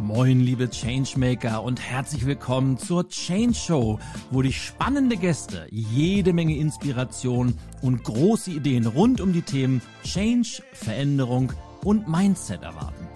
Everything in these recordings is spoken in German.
Moin, liebe Changemaker und herzlich willkommen zur Change Show, wo dich spannende Gäste, jede Menge Inspiration und große Ideen rund um die Themen Change, Veränderung und Mindset erwarten.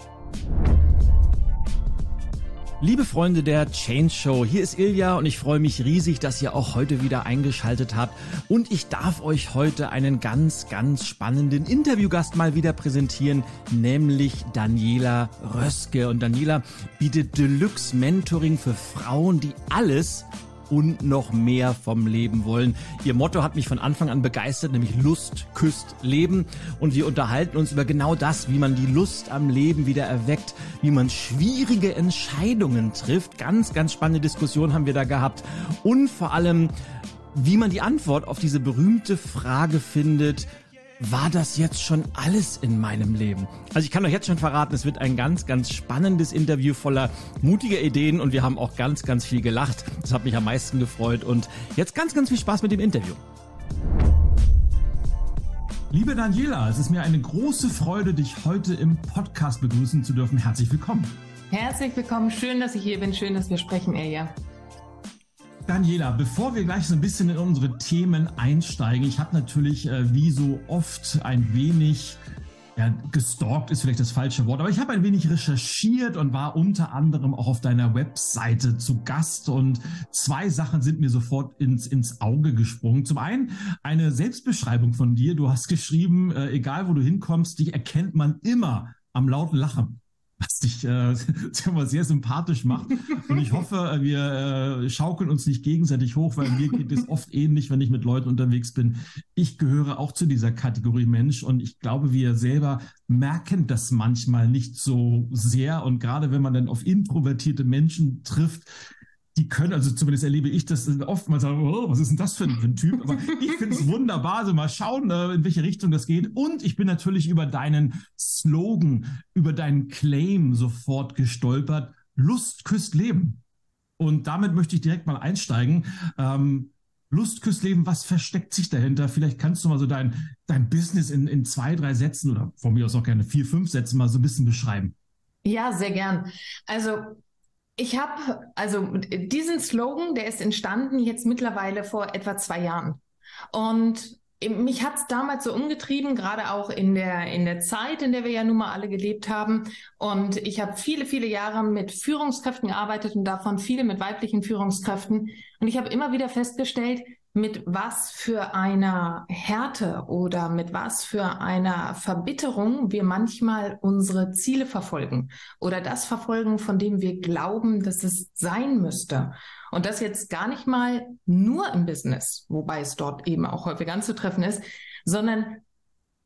Liebe Freunde der Change Show, hier ist Ilja und ich freue mich riesig, dass ihr auch heute wieder eingeschaltet habt. Und ich darf euch heute einen ganz, ganz spannenden Interviewgast mal wieder präsentieren, nämlich Daniela Röske. Und Daniela bietet Deluxe Mentoring für Frauen, die alles und noch mehr vom Leben wollen. Ihr Motto hat mich von Anfang an begeistert, nämlich Lust küsst Leben. Und wir unterhalten uns über genau das, wie man die Lust am Leben wieder erweckt, wie man schwierige Entscheidungen trifft. Ganz, ganz spannende Diskussion haben wir da gehabt. Und vor allem, wie man die Antwort auf diese berühmte Frage findet, war das jetzt schon alles in meinem Leben? Also ich kann euch jetzt schon verraten, es wird ein ganz, ganz spannendes Interview voller mutiger Ideen und wir haben auch ganz, ganz viel gelacht. Das hat mich am meisten gefreut und jetzt ganz, ganz viel Spaß mit dem Interview. Liebe Daniela, es ist mir eine große Freude, dich heute im Podcast begrüßen zu dürfen. Herzlich willkommen. Herzlich willkommen. Schön, dass ich hier bin. Schön, dass wir sprechen, Elia. Daniela, bevor wir gleich so ein bisschen in unsere Themen einsteigen, ich habe natürlich äh, wie so oft ein wenig ja, gestalkt ist vielleicht das falsche Wort, aber ich habe ein wenig recherchiert und war unter anderem auch auf deiner Webseite zu Gast und zwei Sachen sind mir sofort ins, ins Auge gesprungen. Zum einen eine Selbstbeschreibung von dir. Du hast geschrieben, äh, egal wo du hinkommst, dich erkennt man immer am lauten Lachen was dich äh, sehr sympathisch macht. Und ich hoffe, wir äh, schaukeln uns nicht gegenseitig hoch, weil mir geht es oft ähnlich, wenn ich mit Leuten unterwegs bin. Ich gehöre auch zu dieser Kategorie Mensch und ich glaube, wir selber merken das manchmal nicht so sehr. Und gerade wenn man dann auf introvertierte Menschen trifft, die können, also zumindest erlebe ich das oftmals, sagen, oh, was ist denn das für ein, für ein Typ? Aber ich finde es wunderbar, so mal schauen, äh, in welche Richtung das geht. Und ich bin natürlich über deinen Slogan, über deinen Claim sofort gestolpert. Lust küsst Leben. Und damit möchte ich direkt mal einsteigen. Ähm, Lust küsst Leben, was versteckt sich dahinter? Vielleicht kannst du mal so dein, dein Business in, in zwei, drei Sätzen oder von mir aus auch gerne vier, fünf Sätzen mal so ein bisschen beschreiben. Ja, sehr gern. Also ich habe, also diesen Slogan, der ist entstanden jetzt mittlerweile vor etwa zwei Jahren. Und mich hat es damals so umgetrieben, gerade auch in der, in der Zeit, in der wir ja nun mal alle gelebt haben. Und ich habe viele, viele Jahre mit Führungskräften gearbeitet und davon viele mit weiblichen Führungskräften. Und ich habe immer wieder festgestellt, mit was für einer Härte oder mit was für einer Verbitterung wir manchmal unsere Ziele verfolgen oder das verfolgen, von dem wir glauben, dass es sein müsste. Und das jetzt gar nicht mal nur im Business, wobei es dort eben auch häufig anzutreffen ist, sondern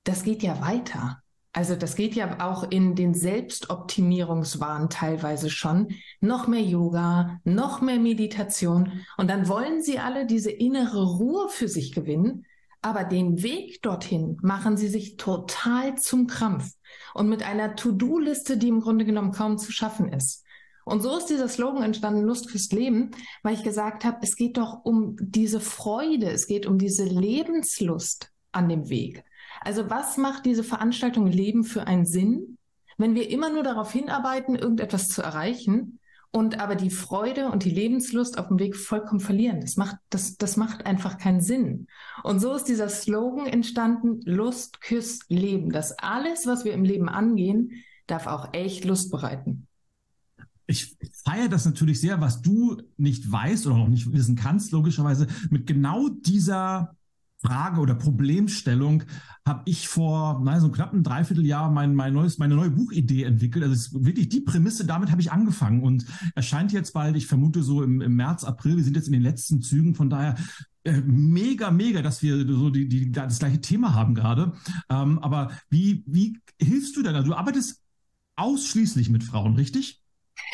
das geht ja weiter. Also das geht ja auch in den Selbstoptimierungswahn teilweise schon. Noch mehr Yoga, noch mehr Meditation. Und dann wollen sie alle diese innere Ruhe für sich gewinnen. Aber den Weg dorthin machen sie sich total zum Krampf und mit einer To-Do-Liste, die im Grunde genommen kaum zu schaffen ist. Und so ist dieser Slogan entstanden, Lust fürs Leben, weil ich gesagt habe, es geht doch um diese Freude, es geht um diese Lebenslust an dem Weg. Also was macht diese Veranstaltung Leben für einen Sinn, wenn wir immer nur darauf hinarbeiten, irgendetwas zu erreichen und aber die Freude und die Lebenslust auf dem Weg vollkommen verlieren? Das macht, das, das macht einfach keinen Sinn. Und so ist dieser Slogan entstanden, Lust, Küss, Leben. Dass alles, was wir im Leben angehen, darf auch echt Lust bereiten. Ich feiere das natürlich sehr, was du nicht weißt oder noch nicht wissen kannst, logischerweise, mit genau dieser Frage oder Problemstellung habe ich vor na, so einem knappen Dreivierteljahr mein, mein neues, meine neue Buchidee entwickelt. Also es ist wirklich die Prämisse, damit habe ich angefangen und erscheint jetzt bald, ich vermute so im, im März, April, wir sind jetzt in den letzten Zügen, von daher äh, mega, mega, dass wir so die, die, das gleiche Thema haben gerade. Ähm, aber wie, wie hilfst du denn? Also du arbeitest ausschließlich mit Frauen, richtig?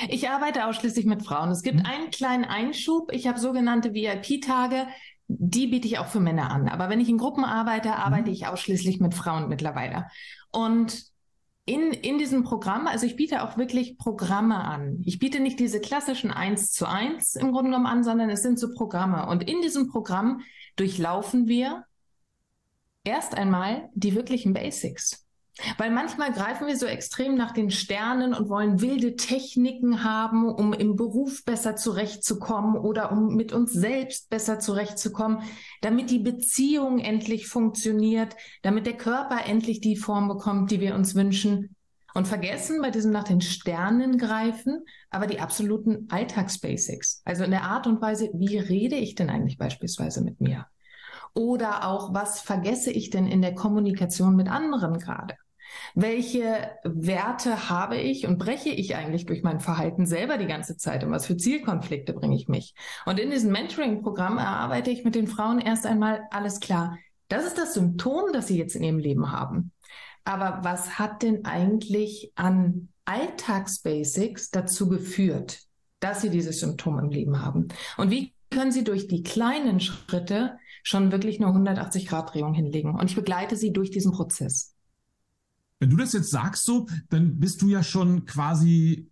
Ich arbeite ausschließlich mit Frauen. Es gibt hm. einen kleinen Einschub. Ich habe sogenannte VIP-Tage die biete ich auch für Männer an. Aber wenn ich in Gruppen arbeite, arbeite mhm. ich ausschließlich mit Frauen mittlerweile. Und in, in diesem Programm, also ich biete auch wirklich Programme an. Ich biete nicht diese klassischen eins zu eins im Grunde genommen an, sondern es sind so Programme. Und in diesem Programm durchlaufen wir erst einmal die wirklichen Basics. Weil manchmal greifen wir so extrem nach den Sternen und wollen wilde Techniken haben, um im Beruf besser zurechtzukommen oder um mit uns selbst besser zurechtzukommen, damit die Beziehung endlich funktioniert, damit der Körper endlich die Form bekommt, die wir uns wünschen. Und vergessen bei diesem nach den Sternen greifen, aber die absoluten Alltagsbasics. Also in der Art und Weise, wie rede ich denn eigentlich beispielsweise mit mir? Oder auch, was vergesse ich denn in der Kommunikation mit anderen gerade? Welche Werte habe ich und breche ich eigentlich durch mein Verhalten selber die ganze Zeit? Und was für Zielkonflikte bringe ich mich? Und in diesem Mentoring-Programm erarbeite ich mit den Frauen erst einmal alles klar. Das ist das Symptom, das sie jetzt in ihrem Leben haben. Aber was hat denn eigentlich an Alltagsbasics dazu geführt, dass sie dieses Symptom im Leben haben? Und wie können sie durch die kleinen Schritte schon wirklich eine 180-Grad-Drehung hinlegen? Und ich begleite sie durch diesen Prozess. Wenn du das jetzt sagst so, dann bist du ja schon quasi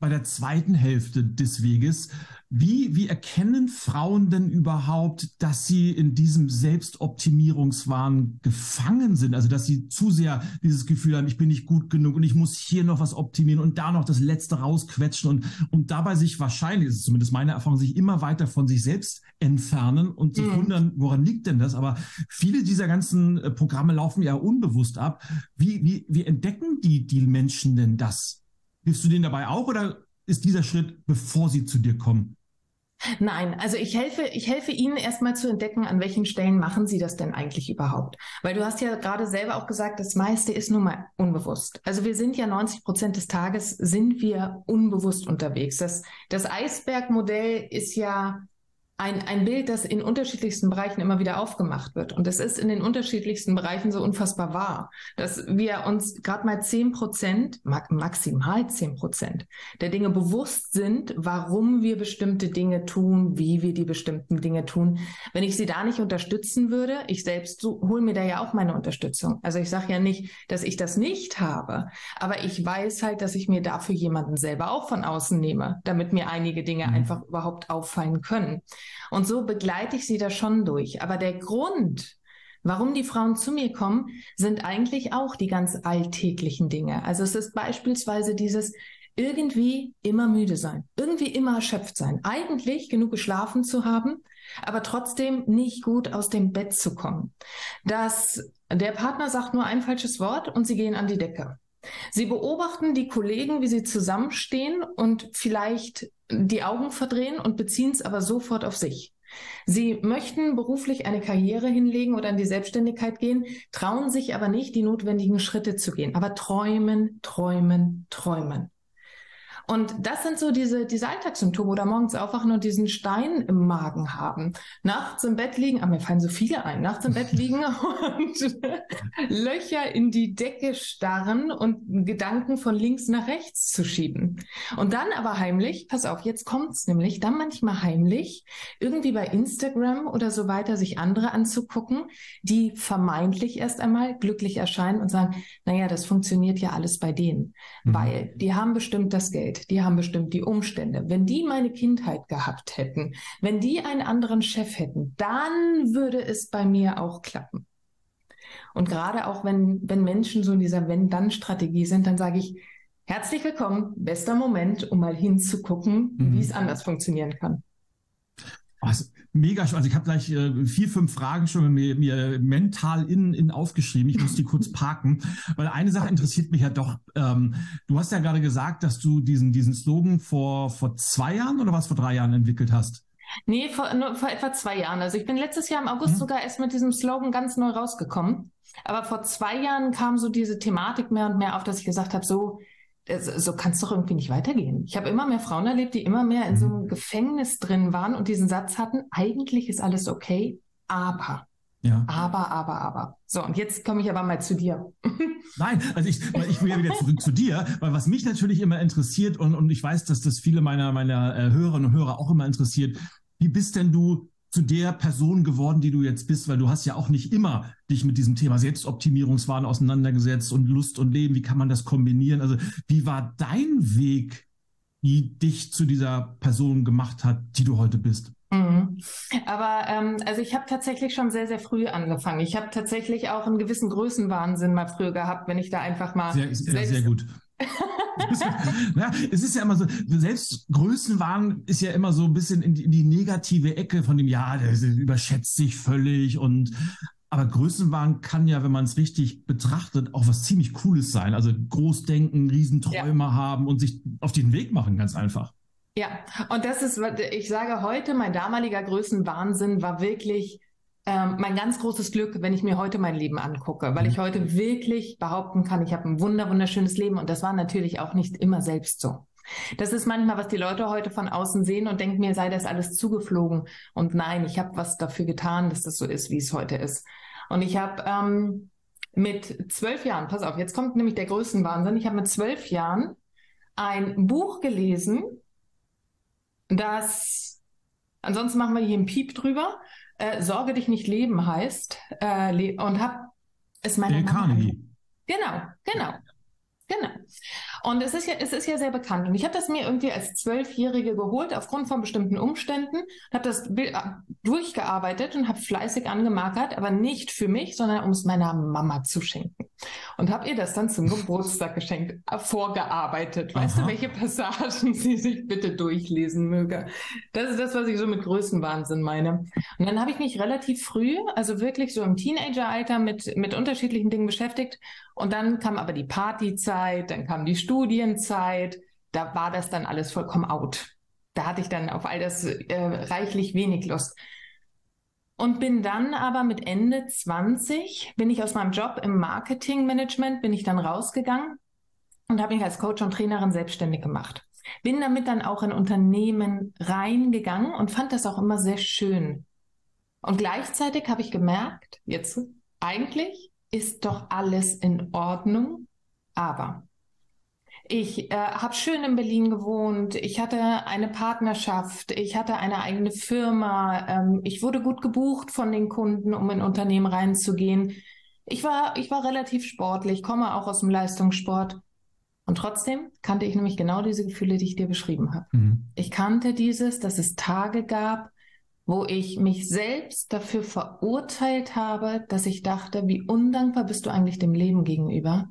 bei der zweiten Hälfte des Weges. Wie, wie erkennen Frauen denn überhaupt, dass sie in diesem Selbstoptimierungswahn gefangen sind? Also, dass sie zu sehr dieses Gefühl haben, ich bin nicht gut genug und ich muss hier noch was optimieren und da noch das Letzte rausquetschen und, und dabei sich wahrscheinlich, das ist zumindest meine Erfahrung, sich immer weiter von sich selbst entfernen und sich mhm. wundern, woran liegt denn das? Aber viele dieser ganzen äh, Programme laufen ja unbewusst ab. Wie, wie, wie entdecken die, die Menschen denn das? Hilfst du denen dabei auch oder ist dieser Schritt, bevor sie zu dir kommen? Nein, also ich helfe, ich helfe Ihnen erstmal zu entdecken, an welchen Stellen machen Sie das denn eigentlich überhaupt? Weil du hast ja gerade selber auch gesagt, das meiste ist nun mal unbewusst. Also wir sind ja 90 Prozent des Tages sind wir unbewusst unterwegs. Das, das Eisbergmodell ist ja ein, ein Bild, das in unterschiedlichsten Bereichen immer wieder aufgemacht wird. Und es ist in den unterschiedlichsten Bereichen so unfassbar wahr, dass wir uns gerade mal zehn Prozent, maximal zehn Prozent der Dinge bewusst sind, warum wir bestimmte Dinge tun, wie wir die bestimmten Dinge tun. Wenn ich sie da nicht unterstützen würde, ich selbst so, hole mir da ja auch meine Unterstützung. Also ich sage ja nicht, dass ich das nicht habe, aber ich weiß halt, dass ich mir dafür jemanden selber auch von außen nehme, damit mir einige Dinge mhm. einfach überhaupt auffallen können. Und so begleite ich sie da schon durch. Aber der Grund, Warum die Frauen zu mir kommen, sind eigentlich auch die ganz alltäglichen Dinge. Also es ist beispielsweise dieses irgendwie immer müde sein, irgendwie immer erschöpft sein, eigentlich genug geschlafen zu haben, aber trotzdem nicht gut aus dem Bett zu kommen. Dass der Partner sagt nur ein falsches Wort und sie gehen an die Decke. Sie beobachten die Kollegen, wie sie zusammenstehen und vielleicht die Augen verdrehen und beziehen es aber sofort auf sich. Sie möchten beruflich eine Karriere hinlegen oder in die Selbstständigkeit gehen, trauen sich aber nicht, die notwendigen Schritte zu gehen, aber träumen, träumen, träumen. Und das sind so diese, diese Alltagssymptome oder morgens aufwachen und diesen Stein im Magen haben. Nachts im Bett liegen, aber ah, mir fallen so viele ein, nachts im Bett liegen und Löcher in die Decke starren und Gedanken von links nach rechts zu schieben. Und dann aber heimlich, pass auf, jetzt kommt's nämlich, dann manchmal heimlich, irgendwie bei Instagram oder so weiter sich andere anzugucken, die vermeintlich erst einmal glücklich erscheinen und sagen, naja, das funktioniert ja alles bei denen, mhm. weil die haben bestimmt das Geld die haben bestimmt die Umstände. Wenn die meine Kindheit gehabt hätten, wenn die einen anderen Chef hätten, dann würde es bei mir auch klappen. Und gerade auch wenn, wenn Menschen so in dieser Wenn-Dann-Strategie sind, dann sage ich, herzlich willkommen, bester Moment, um mal hinzugucken, mhm. wie es anders funktionieren kann. Also, mega. Also ich habe gleich äh, vier, fünf Fragen schon mir, mir mental innen in aufgeschrieben. Ich muss die kurz parken, weil eine Sache interessiert mich ja doch. Ähm, du hast ja gerade gesagt, dass du diesen, diesen Slogan vor, vor zwei Jahren oder was vor drei Jahren entwickelt hast. Nee, vor, nur vor etwa zwei Jahren. Also ich bin letztes Jahr im August hm. sogar erst mit diesem Slogan ganz neu rausgekommen. Aber vor zwei Jahren kam so diese Thematik mehr und mehr auf, dass ich gesagt habe, so, so kann es doch irgendwie nicht weitergehen. Ich habe immer mehr Frauen erlebt, die immer mehr in so einem mhm. Gefängnis drin waren und diesen Satz hatten, eigentlich ist alles okay, aber. Ja. Aber, aber, aber. So, und jetzt komme ich aber mal zu dir. Nein, also ich, ich will ja wieder zurück zu dir, weil was mich natürlich immer interessiert und, und ich weiß, dass das viele meiner, meiner äh, Hörerinnen und Hörer auch immer interessiert, wie bist denn du zu der Person geworden, die du jetzt bist, weil du hast ja auch nicht immer dich mit diesem Thema Selbstoptimierungswahn auseinandergesetzt und Lust und Leben, wie kann man das kombinieren? Also wie war dein Weg, die dich zu dieser Person gemacht hat, die du heute bist? Mhm. Aber ähm, also ich habe tatsächlich schon sehr, sehr früh angefangen. Ich habe tatsächlich auch einen gewissen Größenwahnsinn mal früher gehabt, wenn ich da einfach mal. Sehr, sehr, sehr gut. ja, es ist ja immer so, selbst Größenwahn ist ja immer so ein bisschen in die, in die negative Ecke von dem, ja, der überschätzt sich völlig und aber Größenwahn kann ja, wenn man es richtig betrachtet, auch was ziemlich Cooles sein. Also Großdenken, Riesenträume ja. haben und sich auf den Weg machen, ganz einfach. Ja, und das ist, ich sage heute, mein damaliger Größenwahnsinn war wirklich ähm, mein ganz großes Glück, wenn ich mir heute mein Leben angucke, weil ich mhm. heute wirklich behaupten kann, ich habe ein wunder wunderschönes Leben und das war natürlich auch nicht immer selbst so. Das ist manchmal, was die Leute heute von außen sehen und denken mir, sei das alles zugeflogen. Und nein, ich habe was dafür getan, dass das so ist, wie es heute ist. Und ich habe ähm, mit zwölf Jahren, pass auf, jetzt kommt nämlich der Größenwahnsinn, ich habe mit zwölf Jahren ein Buch gelesen, das, ansonsten machen wir hier einen Piep drüber, äh, Sorge dich nicht leben heißt, äh, und habe es meiner Mama. Genau, genau. Genau. Und es ist ja, es ist ja sehr bekannt. Und ich habe das mir irgendwie als Zwölfjährige geholt, aufgrund von bestimmten Umständen, habe das äh, durchgearbeitet und habe fleißig angemarkert, aber nicht für mich, sondern um es meiner Mama zu schenken. Und habe ihr das dann zum Geburtstag geschenkt, äh, vorgearbeitet. Weißt Aha. du, welche Passagen sie sich bitte durchlesen möge? Das ist das, was ich so mit Größenwahnsinn meine. Und dann habe ich mich relativ früh, also wirklich so im Teenageralter, mit, mit unterschiedlichen Dingen beschäftigt. Und dann kam aber die Partyzeit, dann kam die Studienzeit, da war das dann alles vollkommen out. Da hatte ich dann auf all das äh, reichlich wenig Lust. Und bin dann aber mit Ende 20, bin ich aus meinem Job im Marketingmanagement, bin ich dann rausgegangen und habe mich als Coach und Trainerin selbstständig gemacht. Bin damit dann auch in Unternehmen reingegangen und fand das auch immer sehr schön. Und gleichzeitig habe ich gemerkt, jetzt eigentlich ist doch alles in Ordnung, aber ich äh, habe schön in Berlin gewohnt. Ich hatte eine Partnerschaft. Ich hatte eine eigene Firma. Ähm, ich wurde gut gebucht von den Kunden, um in Unternehmen reinzugehen. Ich war, ich war relativ sportlich, komme auch aus dem Leistungssport. Und trotzdem kannte ich nämlich genau diese Gefühle, die ich dir beschrieben habe. Mhm. Ich kannte dieses, dass es Tage gab, wo ich mich selbst dafür verurteilt habe, dass ich dachte, wie undankbar bist du eigentlich dem Leben gegenüber,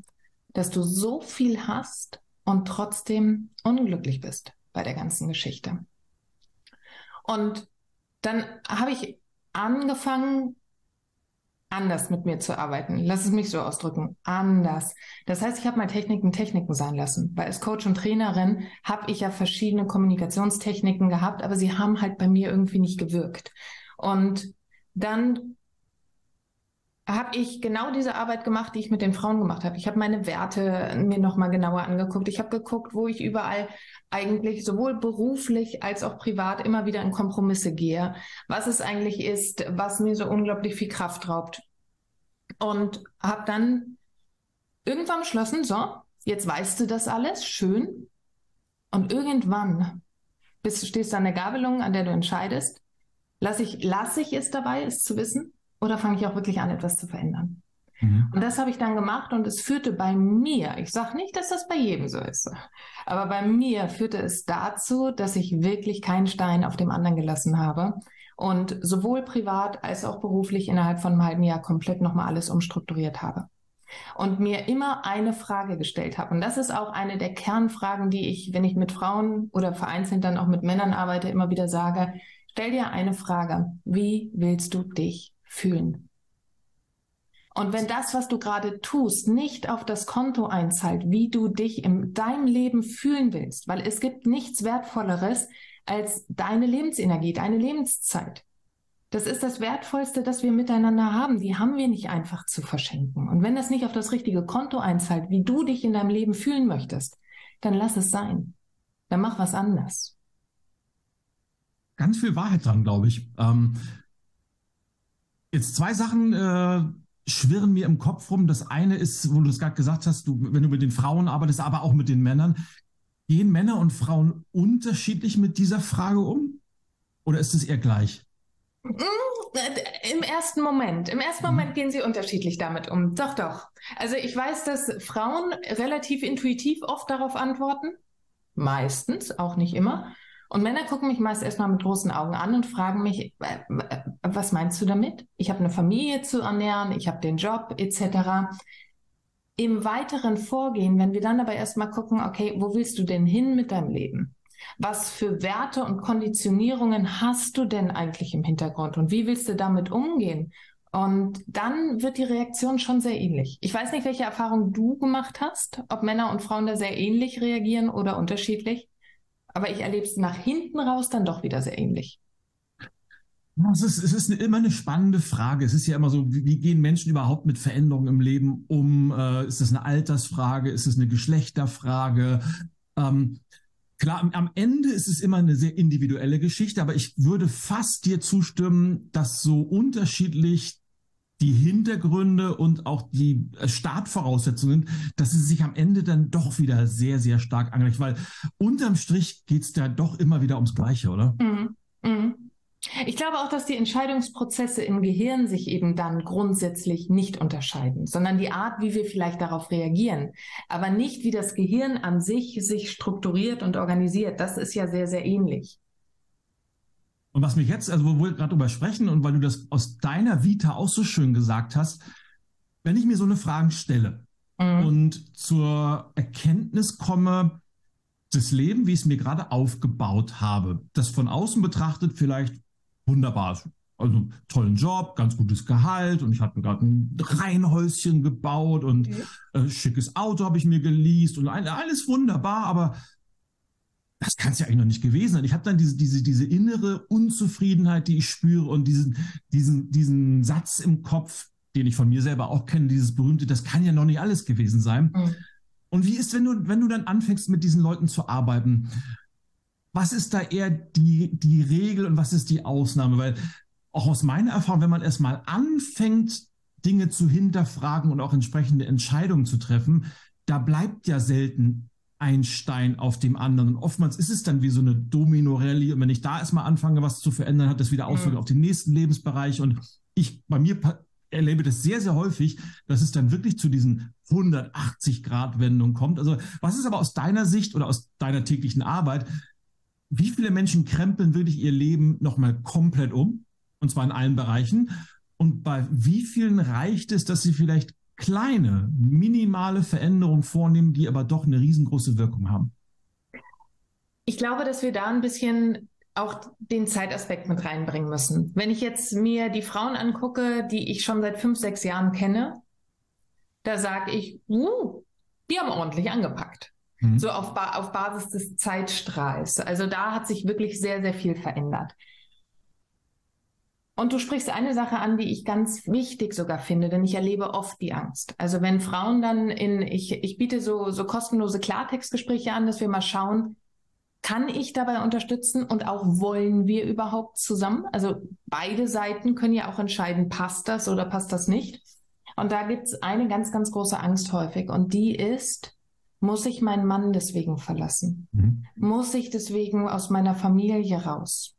dass du so viel hast und trotzdem unglücklich bist bei der ganzen Geschichte. Und dann habe ich angefangen, anders mit mir zu arbeiten. Lass es mich so ausdrücken. Anders. Das heißt, ich habe mal Techniken Techniken sein lassen. Weil als Coach und Trainerin habe ich ja verschiedene Kommunikationstechniken gehabt, aber sie haben halt bei mir irgendwie nicht gewirkt. Und dann habe ich genau diese Arbeit gemacht, die ich mit den Frauen gemacht habe. Ich habe meine Werte mir nochmal genauer angeguckt. Ich habe geguckt, wo ich überall eigentlich sowohl beruflich als auch privat immer wieder in Kompromisse gehe, was es eigentlich ist, was mir so unglaublich viel Kraft raubt. Und habe dann irgendwann beschlossen, so, jetzt weißt du das alles, schön. Und irgendwann bist, stehst du an der Gabelung, an der du entscheidest, lasse ich, lass ich es dabei, es zu wissen oder fange ich auch wirklich an, etwas zu verändern? Mhm. Und das habe ich dann gemacht und es führte bei mir, ich sage nicht, dass das bei jedem so ist, aber bei mir führte es dazu, dass ich wirklich keinen Stein auf dem anderen gelassen habe und sowohl privat als auch beruflich innerhalb von einem halben Jahr komplett nochmal alles umstrukturiert habe. Und mir immer eine Frage gestellt habe. Und das ist auch eine der Kernfragen, die ich, wenn ich mit Frauen oder vereinzelt dann auch mit Männern arbeite, immer wieder sage. Stell dir eine Frage. Wie willst du dich fühlen. Und wenn das, was du gerade tust, nicht auf das Konto einzahlt, wie du dich in deinem Leben fühlen willst, weil es gibt nichts Wertvolleres als deine Lebensenergie, deine Lebenszeit. Das ist das Wertvollste, das wir miteinander haben. Die haben wir nicht einfach zu verschenken. Und wenn das nicht auf das richtige Konto einzahlt, wie du dich in deinem Leben fühlen möchtest, dann lass es sein. Dann mach was anders. Ganz viel Wahrheit dran, glaube ich. Ähm, Jetzt zwei Sachen äh, schwirren mir im Kopf rum. Das eine ist, wo du es gerade gesagt hast, du, wenn du mit den Frauen arbeitest, aber auch mit den Männern. Gehen Männer und Frauen unterschiedlich mit dieser Frage um? Oder ist es eher gleich? Mm, Im ersten Moment. Im ersten Moment mhm. gehen sie unterschiedlich damit um. Doch, doch. Also ich weiß, dass Frauen relativ intuitiv oft darauf antworten. Meistens, auch nicht immer. Und Männer gucken mich meist erstmal mit großen Augen an und fragen mich, äh, was meinst du damit? Ich habe eine Familie zu ernähren, ich habe den Job etc. Im weiteren Vorgehen, wenn wir dann aber erstmal gucken, okay, wo willst du denn hin mit deinem Leben? Was für Werte und Konditionierungen hast du denn eigentlich im Hintergrund und wie willst du damit umgehen? Und dann wird die Reaktion schon sehr ähnlich. Ich weiß nicht, welche Erfahrung du gemacht hast, ob Männer und Frauen da sehr ähnlich reagieren oder unterschiedlich. Aber ich erlebe es nach hinten raus dann doch wieder sehr ähnlich. Es ist, es ist immer eine spannende Frage. Es ist ja immer so, wie, gehen Menschen überhaupt mit Veränderungen im Leben um? Äh, ist das eine Altersfrage? Ist es eine Geschlechterfrage? Ähm, klar, am Ende ist es immer eine sehr individuelle Geschichte, aber ich würde fast dir zustimmen, dass so unterschiedlich die Hintergründe und auch die äh, Startvoraussetzungen, dass es sich am Ende dann doch wieder sehr, sehr stark angleicht, weil unterm Strich geht es da doch immer wieder ums Gleiche, oder? Mhm. Mhm. Ich glaube auch, dass die Entscheidungsprozesse im Gehirn sich eben dann grundsätzlich nicht unterscheiden, sondern die Art, wie wir vielleicht darauf reagieren, aber nicht wie das Gehirn an sich sich strukturiert und organisiert. Das ist ja sehr, sehr ähnlich. Und was mich jetzt, also wo wir gerade drüber sprechen und weil du das aus deiner Vita auch so schön gesagt hast, wenn ich mir so eine Frage stelle mhm. und zur Erkenntnis komme, das Leben, wie ich es mir gerade aufgebaut habe, das von außen betrachtet vielleicht wunderbar. Also tollen Job, ganz gutes Gehalt und ich hatte gerade ein Reihenhäuschen gebaut und okay. äh, schickes Auto habe ich mir geleast und alles wunderbar, aber das kann es ja eigentlich noch nicht gewesen sein. Ich habe dann diese, diese, diese innere Unzufriedenheit, die ich spüre und diesen, diesen, diesen Satz im Kopf, den ich von mir selber auch kenne, dieses berühmte, das kann ja noch nicht alles gewesen sein. Mhm. Und wie ist, wenn du, wenn du dann anfängst, mit diesen Leuten zu arbeiten? Was ist da eher die, die Regel und was ist die Ausnahme? Weil auch aus meiner Erfahrung, wenn man erstmal anfängt, Dinge zu hinterfragen und auch entsprechende Entscheidungen zu treffen, da bleibt ja selten ein Stein auf dem anderen. Und oftmals ist es dann wie so eine Domino-Rallye. Und wenn ich da erstmal anfange, was zu verändern, hat das wieder Auswirkungen mhm. auf den nächsten Lebensbereich. Und ich, bei mir erlebe das sehr, sehr häufig, dass es dann wirklich zu diesen 180-Grad-Wendungen kommt. Also, was ist aber aus deiner Sicht oder aus deiner täglichen Arbeit, wie viele Menschen krempeln wirklich ihr Leben nochmal komplett um? Und zwar in allen Bereichen. Und bei wie vielen reicht es, dass sie vielleicht kleine, minimale Veränderungen vornehmen, die aber doch eine riesengroße Wirkung haben? Ich glaube, dass wir da ein bisschen auch den Zeitaspekt mit reinbringen müssen. Wenn ich jetzt mir die Frauen angucke, die ich schon seit fünf, sechs Jahren kenne, da sage ich, uh, die haben ordentlich angepackt. Mhm. So auf, ba auf Basis des Zeitstrahls. Also da hat sich wirklich sehr, sehr viel verändert. Und du sprichst eine Sache an, die ich ganz wichtig sogar finde, denn ich erlebe oft die Angst. Also wenn Frauen dann in, ich, ich biete so, so kostenlose Klartextgespräche an, dass wir mal schauen, kann ich dabei unterstützen und auch wollen wir überhaupt zusammen? Also beide Seiten können ja auch entscheiden, passt das oder passt das nicht. Und da gibt es eine ganz, ganz große Angst häufig und die ist, muss ich meinen Mann deswegen verlassen? Mhm. Muss ich deswegen aus meiner Familie raus?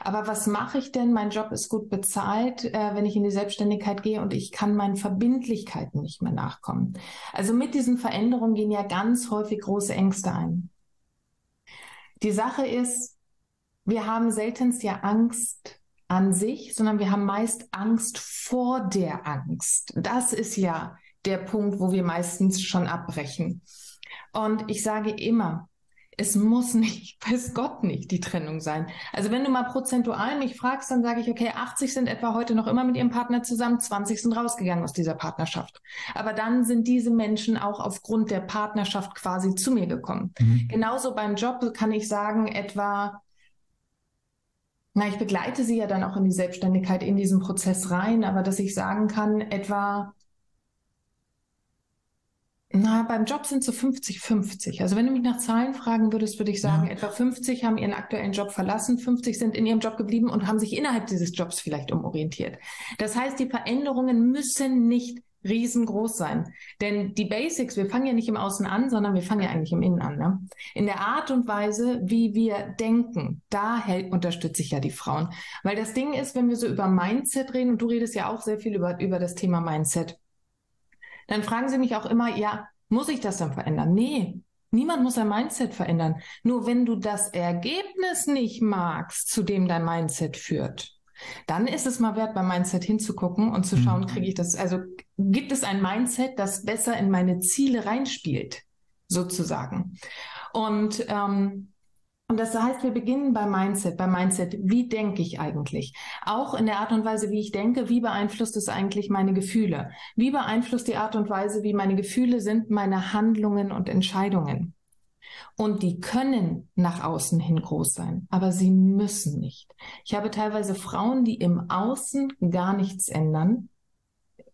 Aber was mache ich denn? Mein Job ist gut bezahlt, äh, wenn ich in die Selbstständigkeit gehe und ich kann meinen Verbindlichkeiten nicht mehr nachkommen. Also mit diesen Veränderungen gehen ja ganz häufig große Ängste ein. Die Sache ist, wir haben seltenst ja Angst an sich, sondern wir haben meist Angst vor der Angst. Das ist ja der Punkt, wo wir meistens schon abbrechen. Und ich sage immer, es muss nicht, weiß Gott nicht, die Trennung sein. Also wenn du mal prozentual mich fragst, dann sage ich, okay, 80 sind etwa heute noch immer mit ihrem Partner zusammen, 20 sind rausgegangen aus dieser Partnerschaft. Aber dann sind diese Menschen auch aufgrund der Partnerschaft quasi zu mir gekommen. Mhm. Genauso beim Job kann ich sagen, etwa na, ich begleite sie ja dann auch in die Selbstständigkeit, in diesen Prozess rein, aber dass ich sagen kann, etwa na, beim Job sind so 50-50. Also wenn du mich nach Zahlen fragen würdest, würde ich sagen, ja. etwa 50 haben ihren aktuellen Job verlassen, 50 sind in ihrem Job geblieben und haben sich innerhalb dieses Jobs vielleicht umorientiert. Das heißt, die Veränderungen müssen nicht riesengroß sein. Denn die Basics, wir fangen ja nicht im Außen an, sondern wir fangen ja eigentlich im Innen an. Ne? In der Art und Weise, wie wir denken, da hält, unterstütze ich ja die Frauen. Weil das Ding ist, wenn wir so über Mindset reden, und du redest ja auch sehr viel über, über das Thema Mindset, dann fragen sie mich auch immer, ja, muss ich das dann verändern? Nee, Niemand muss sein Mindset verändern. Nur wenn du das Ergebnis nicht magst, zu dem dein Mindset führt, dann ist es mal wert, beim Mindset hinzugucken und zu schauen, mhm. kriege ich das, also gibt es ein Mindset, das besser in meine Ziele reinspielt, sozusagen. Und ähm, und das heißt, wir beginnen beim Mindset, beim Mindset, wie denke ich eigentlich? Auch in der Art und Weise, wie ich denke, wie beeinflusst es eigentlich meine Gefühle? Wie beeinflusst die Art und Weise, wie meine Gefühle sind, meine Handlungen und Entscheidungen? Und die können nach außen hin groß sein, aber sie müssen nicht. Ich habe teilweise Frauen, die im Außen gar nichts ändern,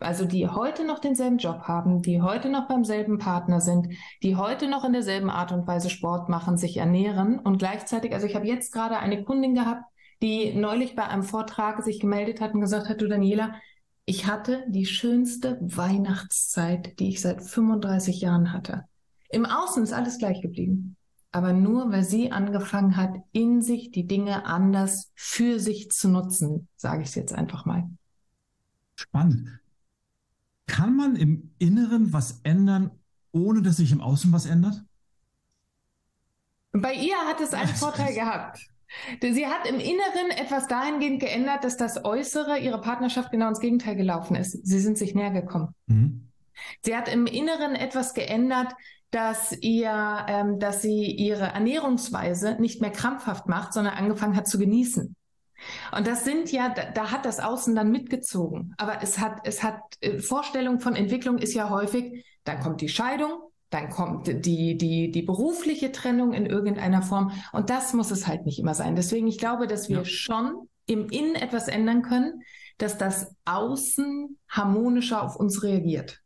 also die heute noch denselben Job haben, die heute noch beim selben Partner sind, die heute noch in derselben Art und Weise Sport machen, sich ernähren und gleichzeitig, also ich habe jetzt gerade eine Kundin gehabt, die neulich bei einem Vortrag sich gemeldet hat und gesagt hat, du Daniela, ich hatte die schönste Weihnachtszeit, die ich seit 35 Jahren hatte. Im Außen ist alles gleich geblieben. Aber nur, weil sie angefangen hat, in sich die Dinge anders für sich zu nutzen, sage ich es jetzt einfach mal. Spannend. Kann man im Inneren was ändern, ohne dass sich im Außen was ändert? Bei ihr hat es einen Vorteil gehabt. Sie hat im Inneren etwas dahingehend geändert, dass das Äußere ihrer Partnerschaft genau ins Gegenteil gelaufen ist. Sie sind sich näher gekommen. Mhm. Sie hat im Inneren etwas geändert, dass ihr, ähm, dass sie ihre Ernährungsweise nicht mehr krampfhaft macht, sondern angefangen hat zu genießen. Und das sind ja, da, da, hat das Außen dann mitgezogen. Aber es hat, es hat, äh, Vorstellung von Entwicklung ist ja häufig, dann kommt die Scheidung, dann kommt die, die, die berufliche Trennung in irgendeiner Form. Und das muss es halt nicht immer sein. Deswegen, ich glaube, dass wir ja. schon im Innen etwas ändern können, dass das Außen harmonischer auf uns reagiert.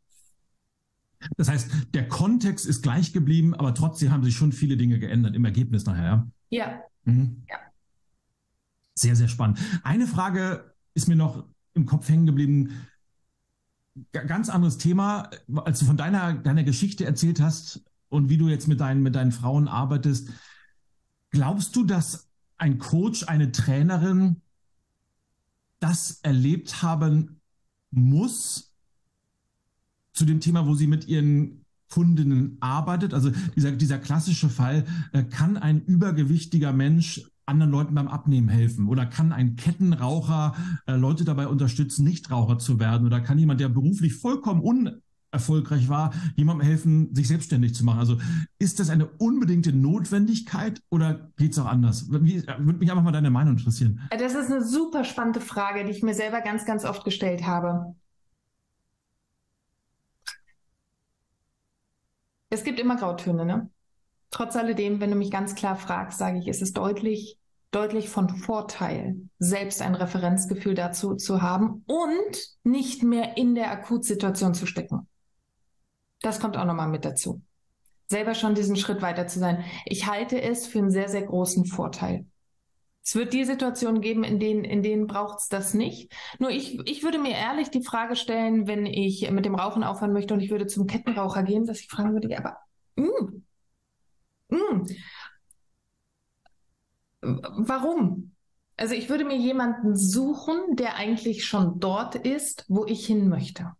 Das heißt, der Kontext ist gleich geblieben, aber trotzdem haben sich schon viele Dinge geändert im Ergebnis nachher. Ja. Ja. Mhm. ja. Sehr, sehr spannend. Eine Frage ist mir noch im Kopf hängen geblieben. Ganz anderes Thema, als du von deiner, deiner Geschichte erzählt hast und wie du jetzt mit deinen, mit deinen Frauen arbeitest. Glaubst du, dass ein Coach, eine Trainerin das erlebt haben muss zu dem Thema, wo sie mit ihren Kundinnen arbeitet? Also dieser, dieser klassische Fall, äh, kann ein übergewichtiger Mensch anderen Leuten beim Abnehmen helfen? Oder kann ein Kettenraucher äh, Leute dabei unterstützen, Nichtraucher zu werden? Oder kann jemand, der beruflich vollkommen unerfolgreich war, jemandem helfen, sich selbstständig zu machen? Also ist das eine unbedingte Notwendigkeit oder geht es auch anders? Wie, äh, würde mich einfach mal deine Meinung interessieren. Das ist eine super spannende Frage, die ich mir selber ganz, ganz oft gestellt habe. Es gibt immer Grautöne, ne? Trotz alledem, wenn du mich ganz klar fragst, sage ich, ist es deutlich, deutlich von Vorteil, selbst ein Referenzgefühl dazu zu haben und nicht mehr in der Akutsituation zu stecken. Das kommt auch nochmal mit dazu. Selber schon diesen Schritt weiter zu sein. Ich halte es für einen sehr, sehr großen Vorteil. Es wird die Situationen geben, in denen, in denen braucht es das nicht. Nur ich, ich würde mir ehrlich die Frage stellen, wenn ich mit dem Rauchen aufhören möchte und ich würde zum Kettenraucher gehen, dass ich fragen würde, ja, aber mh, hm, hm. Warum? Also ich würde mir jemanden suchen, der eigentlich schon dort ist, wo ich hin möchte.